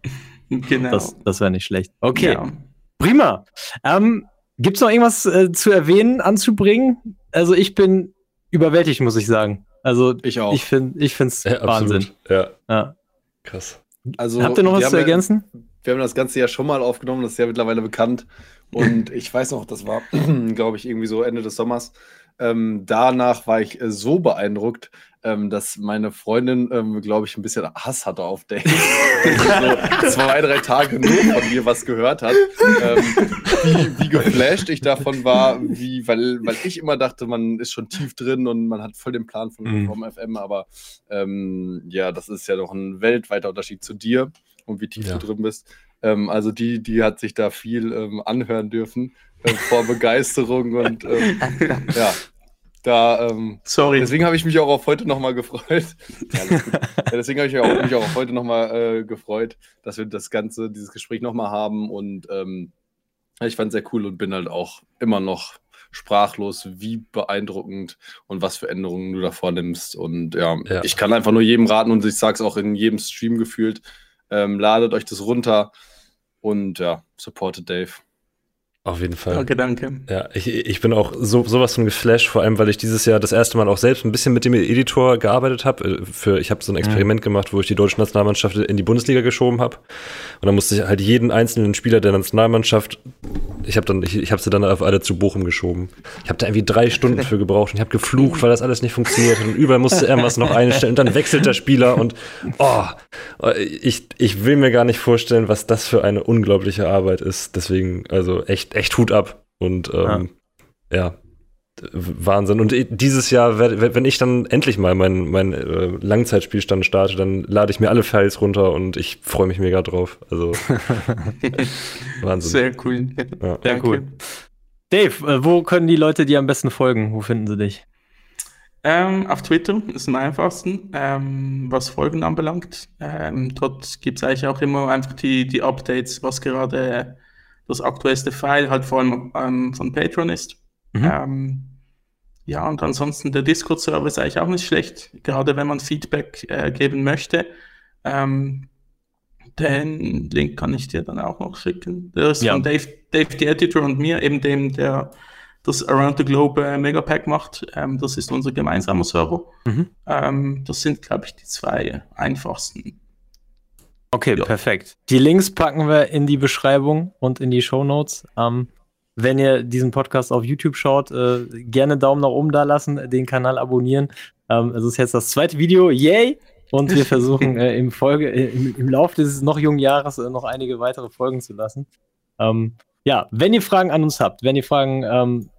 genau. Das, das wäre nicht schlecht. Okay, Ja. prima. Ähm, Gibt es noch irgendwas äh, zu erwähnen, anzubringen? Also ich bin überwältigt, muss ich sagen. Also Ich auch. ich finde ich finde es Ja, Wahnsinn. absolut. Ja, Ja. krass. also, Habt ihr noch was zu ja- ergänzen? Wir haben das Ganze ja schon mal aufgenommen, das ist ja mittlerweile bekannt. Und ich weiß noch, das war, glaube ich, irgendwie so Ende des Sommers. Ähm, danach war ich äh, so beeindruckt, ähm, dass meine Freundin, ähm, glaube ich, ein bisschen Hass hatte auf Dave. so zwei, drei Tage nur von mir was gehört hat. Ähm, wie, wie geflasht ich davon war, wie, weil, weil ich immer dachte, man ist schon tief drin und man hat voll den Plan von, Mhm. vom FM, aber ähm, ja, das ist ja doch ein weltweiter Unterschied zu dir und wie tief Ja. du drin bist. Ähm, also die, die hat sich da viel ähm, anhören dürfen ähm, vor Begeisterung und ähm, ja, da ähm, Sorry. deswegen habe ich mich auch auf heute nochmal gefreut. Ja, alles gut. ja, deswegen habe ich mich auch, mich auch auf heute nochmal äh, gefreut, dass wir das Ganze, dieses Gespräch nochmal haben und ähm, ich fand es sehr cool und bin halt auch immer noch sprachlos, wie beeindruckend und was für Änderungen du da vornimmst. Und ja, Ja. ich kann einfach nur jedem raten und ich sage es auch in jedem Stream gefühlt, ähm, ladet euch das runter und ja, supportet Dave. Auf jeden Fall. Danke, danke. Ja, ich, ich bin auch so sowas von geflasht, vor allem weil ich dieses Jahr das erste Mal auch selbst ein bisschen mit dem Editor gearbeitet habe. Für ich habe so ein Experiment gemacht, wo ich die deutsche Nationalmannschaft in die Bundesliga geschoben habe. Und dann musste ich halt jeden einzelnen Spieler der Nationalmannschaft ich habe dann, ich, ich habe sie dann auf alle zu Bochum geschoben. Ich habe da irgendwie drei Stunden für gebraucht und ich habe geflucht, weil das alles nicht funktioniert hat und überall musste irgendwas noch einstellen und dann wechselt der Spieler und oh, ich, ich will mir gar nicht vorstellen, was das für eine unglaubliche Arbeit ist. Deswegen, also echt, echt Hut ab und ähm, ja. ja. Wahnsinn. Und dieses Jahr, wenn ich dann endlich mal meinen mein, äh, Langzeitspielstand starte, dann lade ich mir alle Files runter und ich freue mich mega drauf. Also Wahnsinn. Sehr cool. Ja. Sehr cool. Dave, äh, wo können die Leute dir am besten folgen? Wo finden sie dich? Ähm, auf Twitter ist am einfachsten, ähm, was Folgen anbelangt. Ähm, dort gibt es eigentlich auch immer einfach die, die Updates, was gerade das aktuellste File halt vor allem ähm, von Patreon ist. Mhm. Ähm, ja, und ansonsten der Discord-Server ist eigentlich auch nicht schlecht, gerade wenn man Feedback äh, geben möchte. Ähm, den Link kann ich dir dann auch noch schicken. Der ist ja. von Dave, Dave, the Editor und mir, eben dem, der das Around the Globe äh, Megapack macht. Ähm, das ist unser gemeinsamer Server. Mhm. Ähm, das sind, glaube ich, die zwei einfachsten. Okay, ja. perfekt. Die Links packen wir in die Beschreibung und in die Show Notes. Ähm, wenn ihr diesen Podcast auf YouTube schaut, äh, gerne Daumen nach oben da lassen, den Kanal abonnieren. Ähm, es ist jetzt das zweite Video, yay! Und wir versuchen äh, im, Folge, äh, im, im Laufe dieses noch jungen Jahres äh, noch einige weitere Folgen zu lassen. Ähm, ja, wenn ihr Fragen an uns habt, wenn ihr Fragen ähm,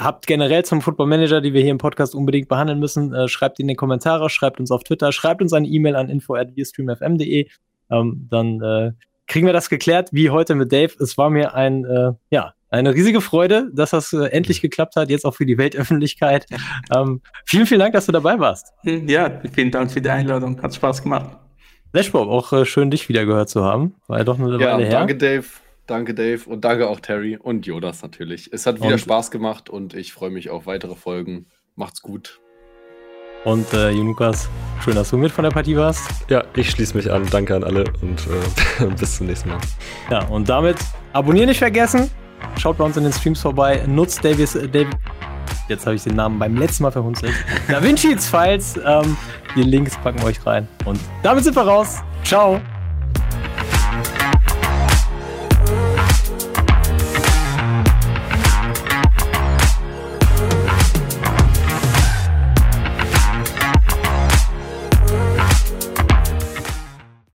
habt generell zum Football Manager, die wir hier im Podcast unbedingt behandeln müssen, äh, schreibt in die Kommentare, schreibt uns auf Twitter, schreibt uns eine E-Mail an info@streamfm.de. Ähm, dann äh, kriegen wir das geklärt, wie heute mit Dave. Es war mir ein, äh, ja, eine riesige Freude, dass das äh, endlich geklappt hat, jetzt auch für die Weltöffentlichkeit. Ähm, vielen, vielen Dank, dass du dabei warst. Ja, vielen Dank für die Einladung. Hat Spaß gemacht. Dashbob, auch äh, schön, dich wieder gehört zu haben. War ja doch eine ja, Weile her. Danke, Dave. Danke, Dave. Und danke auch Terry und Jonas natürlich. Es hat wieder und Spaß gemacht und ich freue mich auf weitere Folgen. Macht's gut. Und äh, Junukas, schön, dass du mit von der Partie warst. Ja, ich schließe mich an. Danke an alle und äh, bis zum nächsten Mal. Ja, und damit abonnieren nicht vergessen. Schaut bei uns in den Streams vorbei. Nutzt Davis, äh, jetzt habe ich den Namen beim letzten Mal verhunzelt. Da Vinci's Files. Ähm, die Links packen wir euch rein. Und damit sind wir raus. Ciao.